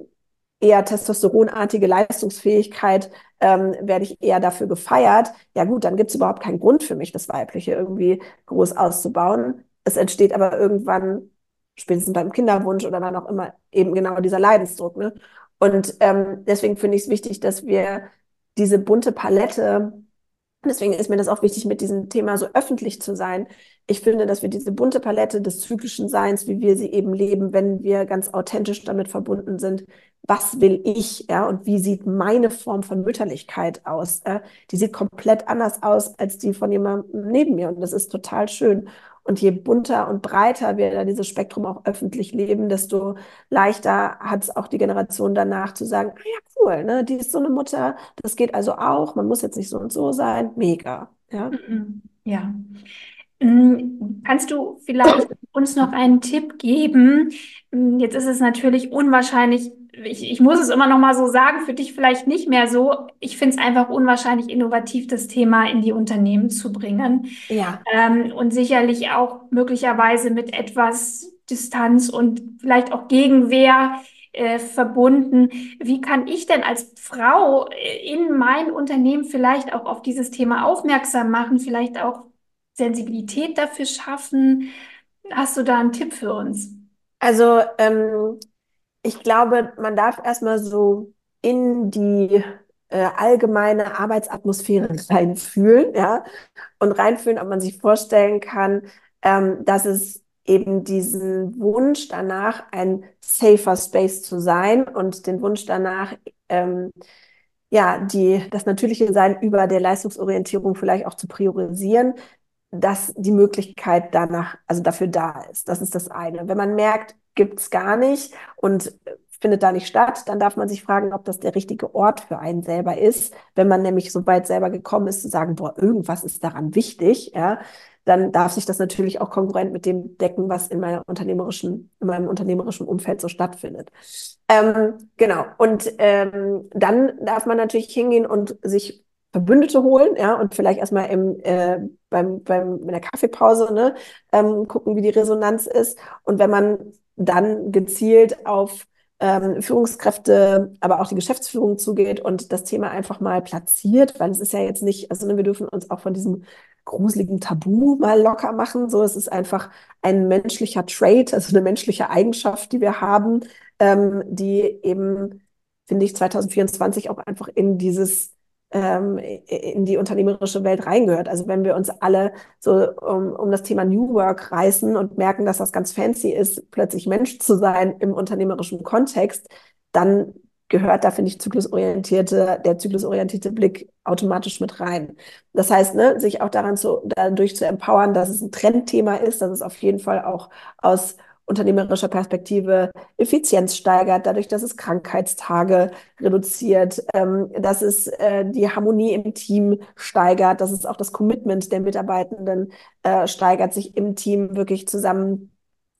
eher testosteronartige Leistungsfähigkeit ähm, werde ich eher dafür gefeiert. Ja gut, dann gibt es überhaupt keinen Grund für mich, das Weibliche irgendwie groß auszubauen. Es entsteht aber irgendwann, spätestens beim Kinderwunsch oder wann auch immer, eben genau dieser Leidensdruck. Ne? Und ähm, deswegen finde ich es wichtig, dass wir diese bunte Palette, deswegen ist mir das auch wichtig, mit diesem Thema so öffentlich zu sein. Ich finde, dass wir diese bunte Palette des zyklischen Seins, wie wir sie eben leben, wenn wir ganz authentisch damit verbunden sind, was will ich, ja, und wie sieht meine Form von Mütterlichkeit aus? Äh, die sieht komplett anders aus als die von jemandem neben mir und das ist total schön. Und je bunter und breiter wir da dieses Spektrum auch öffentlich leben, desto leichter hat es auch die Generation danach zu sagen, ah ja, cool, ne, die ist so eine Mutter, das geht also auch, man muss jetzt nicht so und so sein, mega. Ja. Mhm. ja. Mm, kannst du vielleicht uns noch einen Tipp geben? Mm, jetzt ist es natürlich unwahrscheinlich, ich, ich muss es immer noch mal so sagen, für dich vielleicht nicht mehr so. Ich finde es einfach unwahrscheinlich innovativ, das Thema in die Unternehmen zu bringen. Ja. Ähm, und sicherlich auch möglicherweise mit etwas Distanz und vielleicht auch Gegenwehr äh, verbunden. Wie kann ich denn als Frau in mein Unternehmen vielleicht auch auf dieses Thema aufmerksam machen, vielleicht auch Sensibilität dafür schaffen? Hast du da einen Tipp für uns? Also ähm, ich glaube, man darf erstmal so in die äh, allgemeine Arbeitsatmosphäre reinfühlen, ja, und reinfühlen, ob man sich vorstellen kann, ähm, dass es eben diesen Wunsch danach, ein safer Space zu sein und den Wunsch danach, ähm, ja, die, das natürliche Sein über der Leistungsorientierung vielleicht auch zu priorisieren, dass die Möglichkeit danach, also dafür da ist. Das ist das eine. Wenn man merkt, gibt es gar nicht und findet da nicht statt, dann darf man sich fragen, ob das der richtige Ort für einen selber ist. Wenn man nämlich so weit selber gekommen ist, zu sagen, boah, irgendwas ist daran wichtig, ja, dann darf sich das natürlich auch konkurrent mit dem decken, was in meiner unternehmerischen, in meinem unternehmerischen Umfeld so stattfindet. Ähm, genau. Und ähm, dann darf man natürlich hingehen und sich Verbündete holen, ja, und vielleicht erstmal im, äh, beim, beim, in der Kaffeepause ne, ähm, gucken, wie die Resonanz ist. Und wenn man dann gezielt auf ähm, Führungskräfte, aber auch die Geschäftsführung zugeht und das Thema einfach mal platziert, weil es ist ja jetzt nicht, also ne, wir dürfen uns auch von diesem gruseligen Tabu mal locker machen. So, es ist einfach ein menschlicher Trait, also eine menschliche Eigenschaft, die wir haben, ähm, die eben, finde ich, 2024 auch einfach in dieses ähm, in die unternehmerische Welt reingehört. Also wenn wir uns alle so um, um das Thema New Work reißen und merken, dass das ganz fancy ist, plötzlich Mensch zu sein im unternehmerischen Kontext, dann gehört da, finde ich, zyklusorientierte, der zyklusorientierte Blick automatisch mit rein. Das heißt, ne, sich auch daran zu, dadurch zu empowern, dass es ein Trendthema ist, dass es auf jeden Fall auch aus unternehmerischer Perspektive Effizienz steigert, dadurch, dass es Krankheitstage reduziert, ähm, dass es äh, die Harmonie im Team steigert, dass es auch das Commitment der Mitarbeitenden äh, steigert, sich im Team wirklich zusammen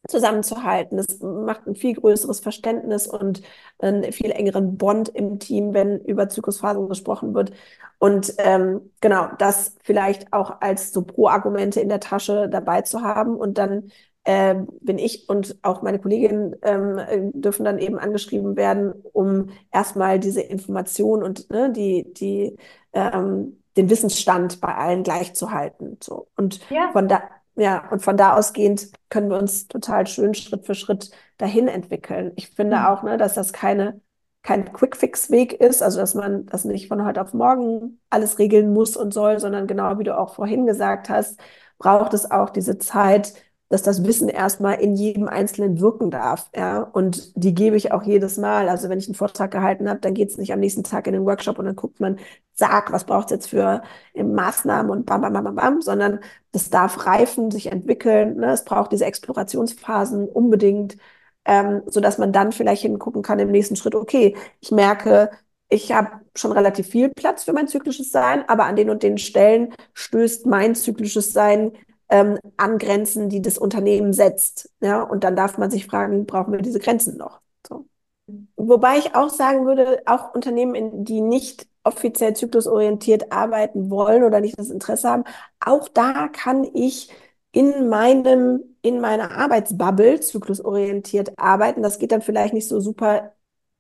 zusammenzuhalten. Es macht ein viel größeres Verständnis und einen viel engeren Bond im Team, wenn über Zyklusphasen gesprochen wird. Und ähm, genau, das vielleicht auch als so Pro-Argumente in der Tasche dabei zu haben und dann äh, bin ich und auch meine Kolleginnen ähm, dürfen dann eben angeschrieben werden, um erstmal diese Information und ne, die, die, ähm, den Wissensstand bei allen gleich zu halten. So. Und ja. von da, ja, und von da ausgehend können wir uns total schön Schritt für Schritt dahin entwickeln. Ich finde mhm. auch, ne, dass das keine kein Quick-Fix-Weg ist, also dass man das nicht von heute auf morgen alles regeln muss und soll, sondern genau wie du auch vorhin gesagt hast, braucht es auch diese Zeit, dass das Wissen erstmal in jedem Einzelnen wirken darf. Ja? Und die gebe ich auch jedes Mal. Also wenn ich einen Vortrag gehalten habe, dann geht es nicht am nächsten Tag in den Workshop und dann guckt man, sag, was braucht es jetzt für Maßnahmen und bam, bam, bam, bam, bam, sondern das darf reifen, sich entwickeln. Ne? Es braucht diese Explorationsphasen unbedingt, ähm, sodass man dann vielleicht hingucken kann im nächsten Schritt, okay, ich merke, ich habe schon relativ viel Platz für mein zyklisches Sein, aber an den und den Stellen stößt mein zyklisches Sein ähm, an Grenzen, die das Unternehmen setzt. Ja? Und dann darf man sich fragen, brauchen wir diese Grenzen noch? So. Wobei ich auch sagen würde, auch Unternehmen, die nicht offiziell zyklusorientiert arbeiten wollen oder nicht das Interesse haben, auch da kann ich in meinem, in meiner Arbeitsbubble zyklusorientiert arbeiten. Das geht dann vielleicht nicht so super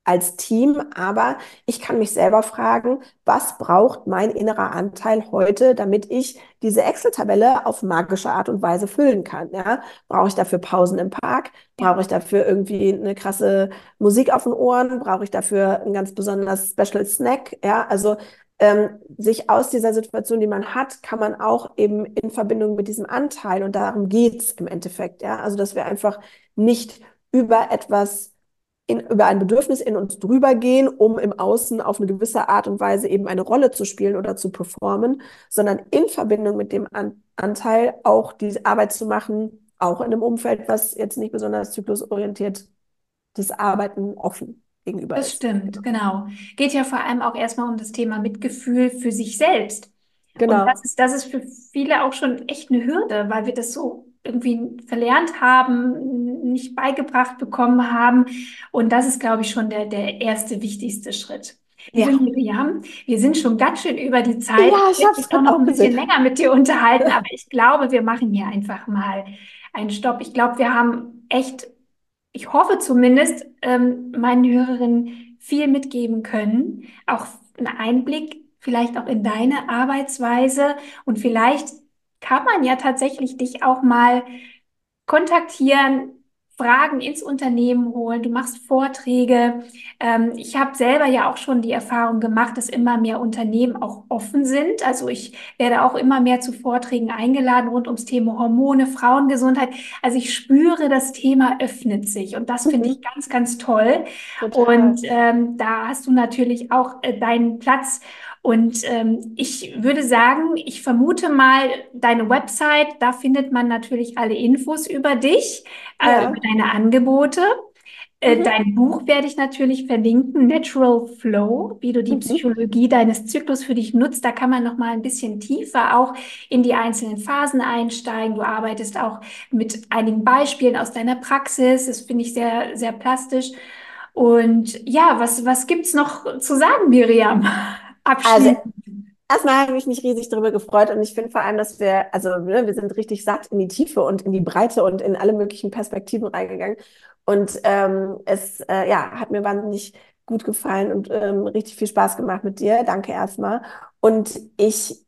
als Team, aber ich kann mich selber fragen, was braucht mein innerer Anteil heute, damit ich diese Excel-Tabelle auf magische Art und Weise füllen kann. Ja? Brauche ich dafür Pausen im Park? Brauche ich dafür irgendwie eine krasse Musik auf den Ohren? Brauche ich dafür ein ganz besonders Special Snack? Ja, also ähm, sich aus dieser Situation, die man hat, kann man auch eben in Verbindung mit diesem Anteil und darum geht's im Endeffekt. Ja, also dass wir einfach nicht über etwas in, über ein Bedürfnis in uns drüber gehen, um im Außen auf eine gewisse Art und Weise eben eine Rolle zu spielen oder zu performen, sondern in Verbindung mit dem An Anteil auch diese Arbeit zu machen, auch in einem Umfeld, was jetzt nicht besonders zyklusorientiert das Arbeiten offen gegenüber das ist. Das stimmt, genau. Geht ja vor allem auch erstmal um das Thema Mitgefühl für sich selbst. Genau. Und das ist, das ist für viele auch schon echt eine Hürde, weil wir das so irgendwie verlernt haben, nicht beigebracht bekommen haben. Und das ist, glaube ich, schon der, der erste wichtigste Schritt. Ja. Miriam, wir sind schon ganz schön über die Zeit. Ja, ich habe mich noch ein bisschen länger mit dir unterhalten, aber ich glaube, wir machen hier einfach mal einen Stopp. Ich glaube, wir haben echt, ich hoffe zumindest, ähm, meinen Hörerinnen viel mitgeben können. Auch einen Einblick vielleicht auch in deine Arbeitsweise und vielleicht kann man ja tatsächlich dich auch mal kontaktieren, Fragen ins Unternehmen holen. Du machst Vorträge. Ähm, ich habe selber ja auch schon die Erfahrung gemacht, dass immer mehr Unternehmen auch offen sind. Also ich werde auch immer mehr zu Vorträgen eingeladen rund ums Thema Hormone, Frauengesundheit. Also ich spüre, das Thema öffnet sich und das mhm. finde ich ganz, ganz toll. Total. Und ähm, da hast du natürlich auch äh, deinen Platz. Und ähm, ich würde sagen, ich vermute mal, deine Website, da findet man natürlich alle Infos über dich, äh, ja. äh, über deine Angebote. Äh, mhm. Dein Buch werde ich natürlich verlinken, Natural Flow, wie du die mhm. Psychologie deines Zyklus für dich nutzt. Da kann man noch mal ein bisschen tiefer auch in die einzelnen Phasen einsteigen. Du arbeitest auch mit einigen Beispielen aus deiner Praxis. Das finde ich sehr, sehr plastisch. Und ja, was, was gibt's noch zu sagen, Miriam? Abschließen? Also, erstmal habe ich mich riesig darüber gefreut und ich finde vor allem, dass wir, also ne, wir sind richtig satt in die Tiefe und in die Breite und in alle möglichen Perspektiven reingegangen. Und ähm, es äh, ja, hat mir wahnsinnig gut gefallen und ähm, richtig viel Spaß gemacht mit dir. Danke erstmal. Und ich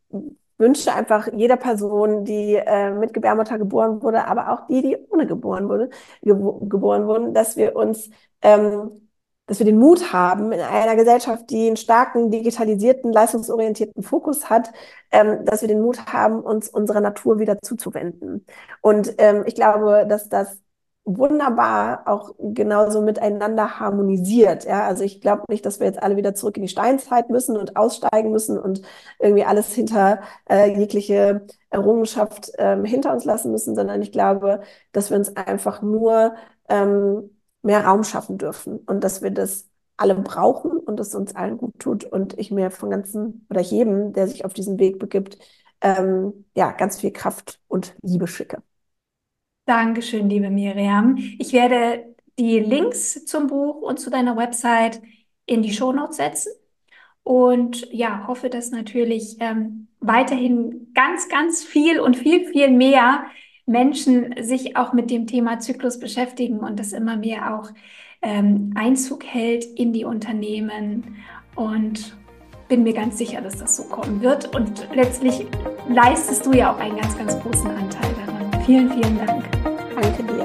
wünsche einfach jeder Person, die äh, mit Gebärmutter geboren wurde, aber auch die, die ohne geboren wurde, gebo geboren wurden, dass wir uns, ähm, dass wir den Mut haben, in einer Gesellschaft, die einen starken, digitalisierten, leistungsorientierten Fokus hat, ähm, dass wir den Mut haben, uns unserer Natur wieder zuzuwenden. Und ähm, ich glaube, dass das wunderbar auch genauso miteinander harmonisiert. Ja, also ich glaube nicht, dass wir jetzt alle wieder zurück in die Steinzeit müssen und aussteigen müssen und irgendwie alles hinter äh, jegliche Errungenschaft ähm, hinter uns lassen müssen, sondern ich glaube, dass wir uns einfach nur ähm, mehr Raum schaffen dürfen und dass wir das alle brauchen und es uns allen gut tut und ich mir von ganzen oder jedem, der sich auf diesen Weg begibt, ähm, ja, ganz viel Kraft und Liebe schicke. Dankeschön, liebe Miriam. Ich werde die Links zum Buch und zu deiner Website in die Shownotes setzen und ja, hoffe, dass natürlich ähm, weiterhin ganz, ganz viel und viel, viel mehr Menschen sich auch mit dem Thema Zyklus beschäftigen und das immer mehr auch ähm, Einzug hält in die Unternehmen und bin mir ganz sicher, dass das so kommen wird. Und letztlich leistest du ja auch einen ganz, ganz großen Anteil daran. Vielen, vielen Dank. Danke dir.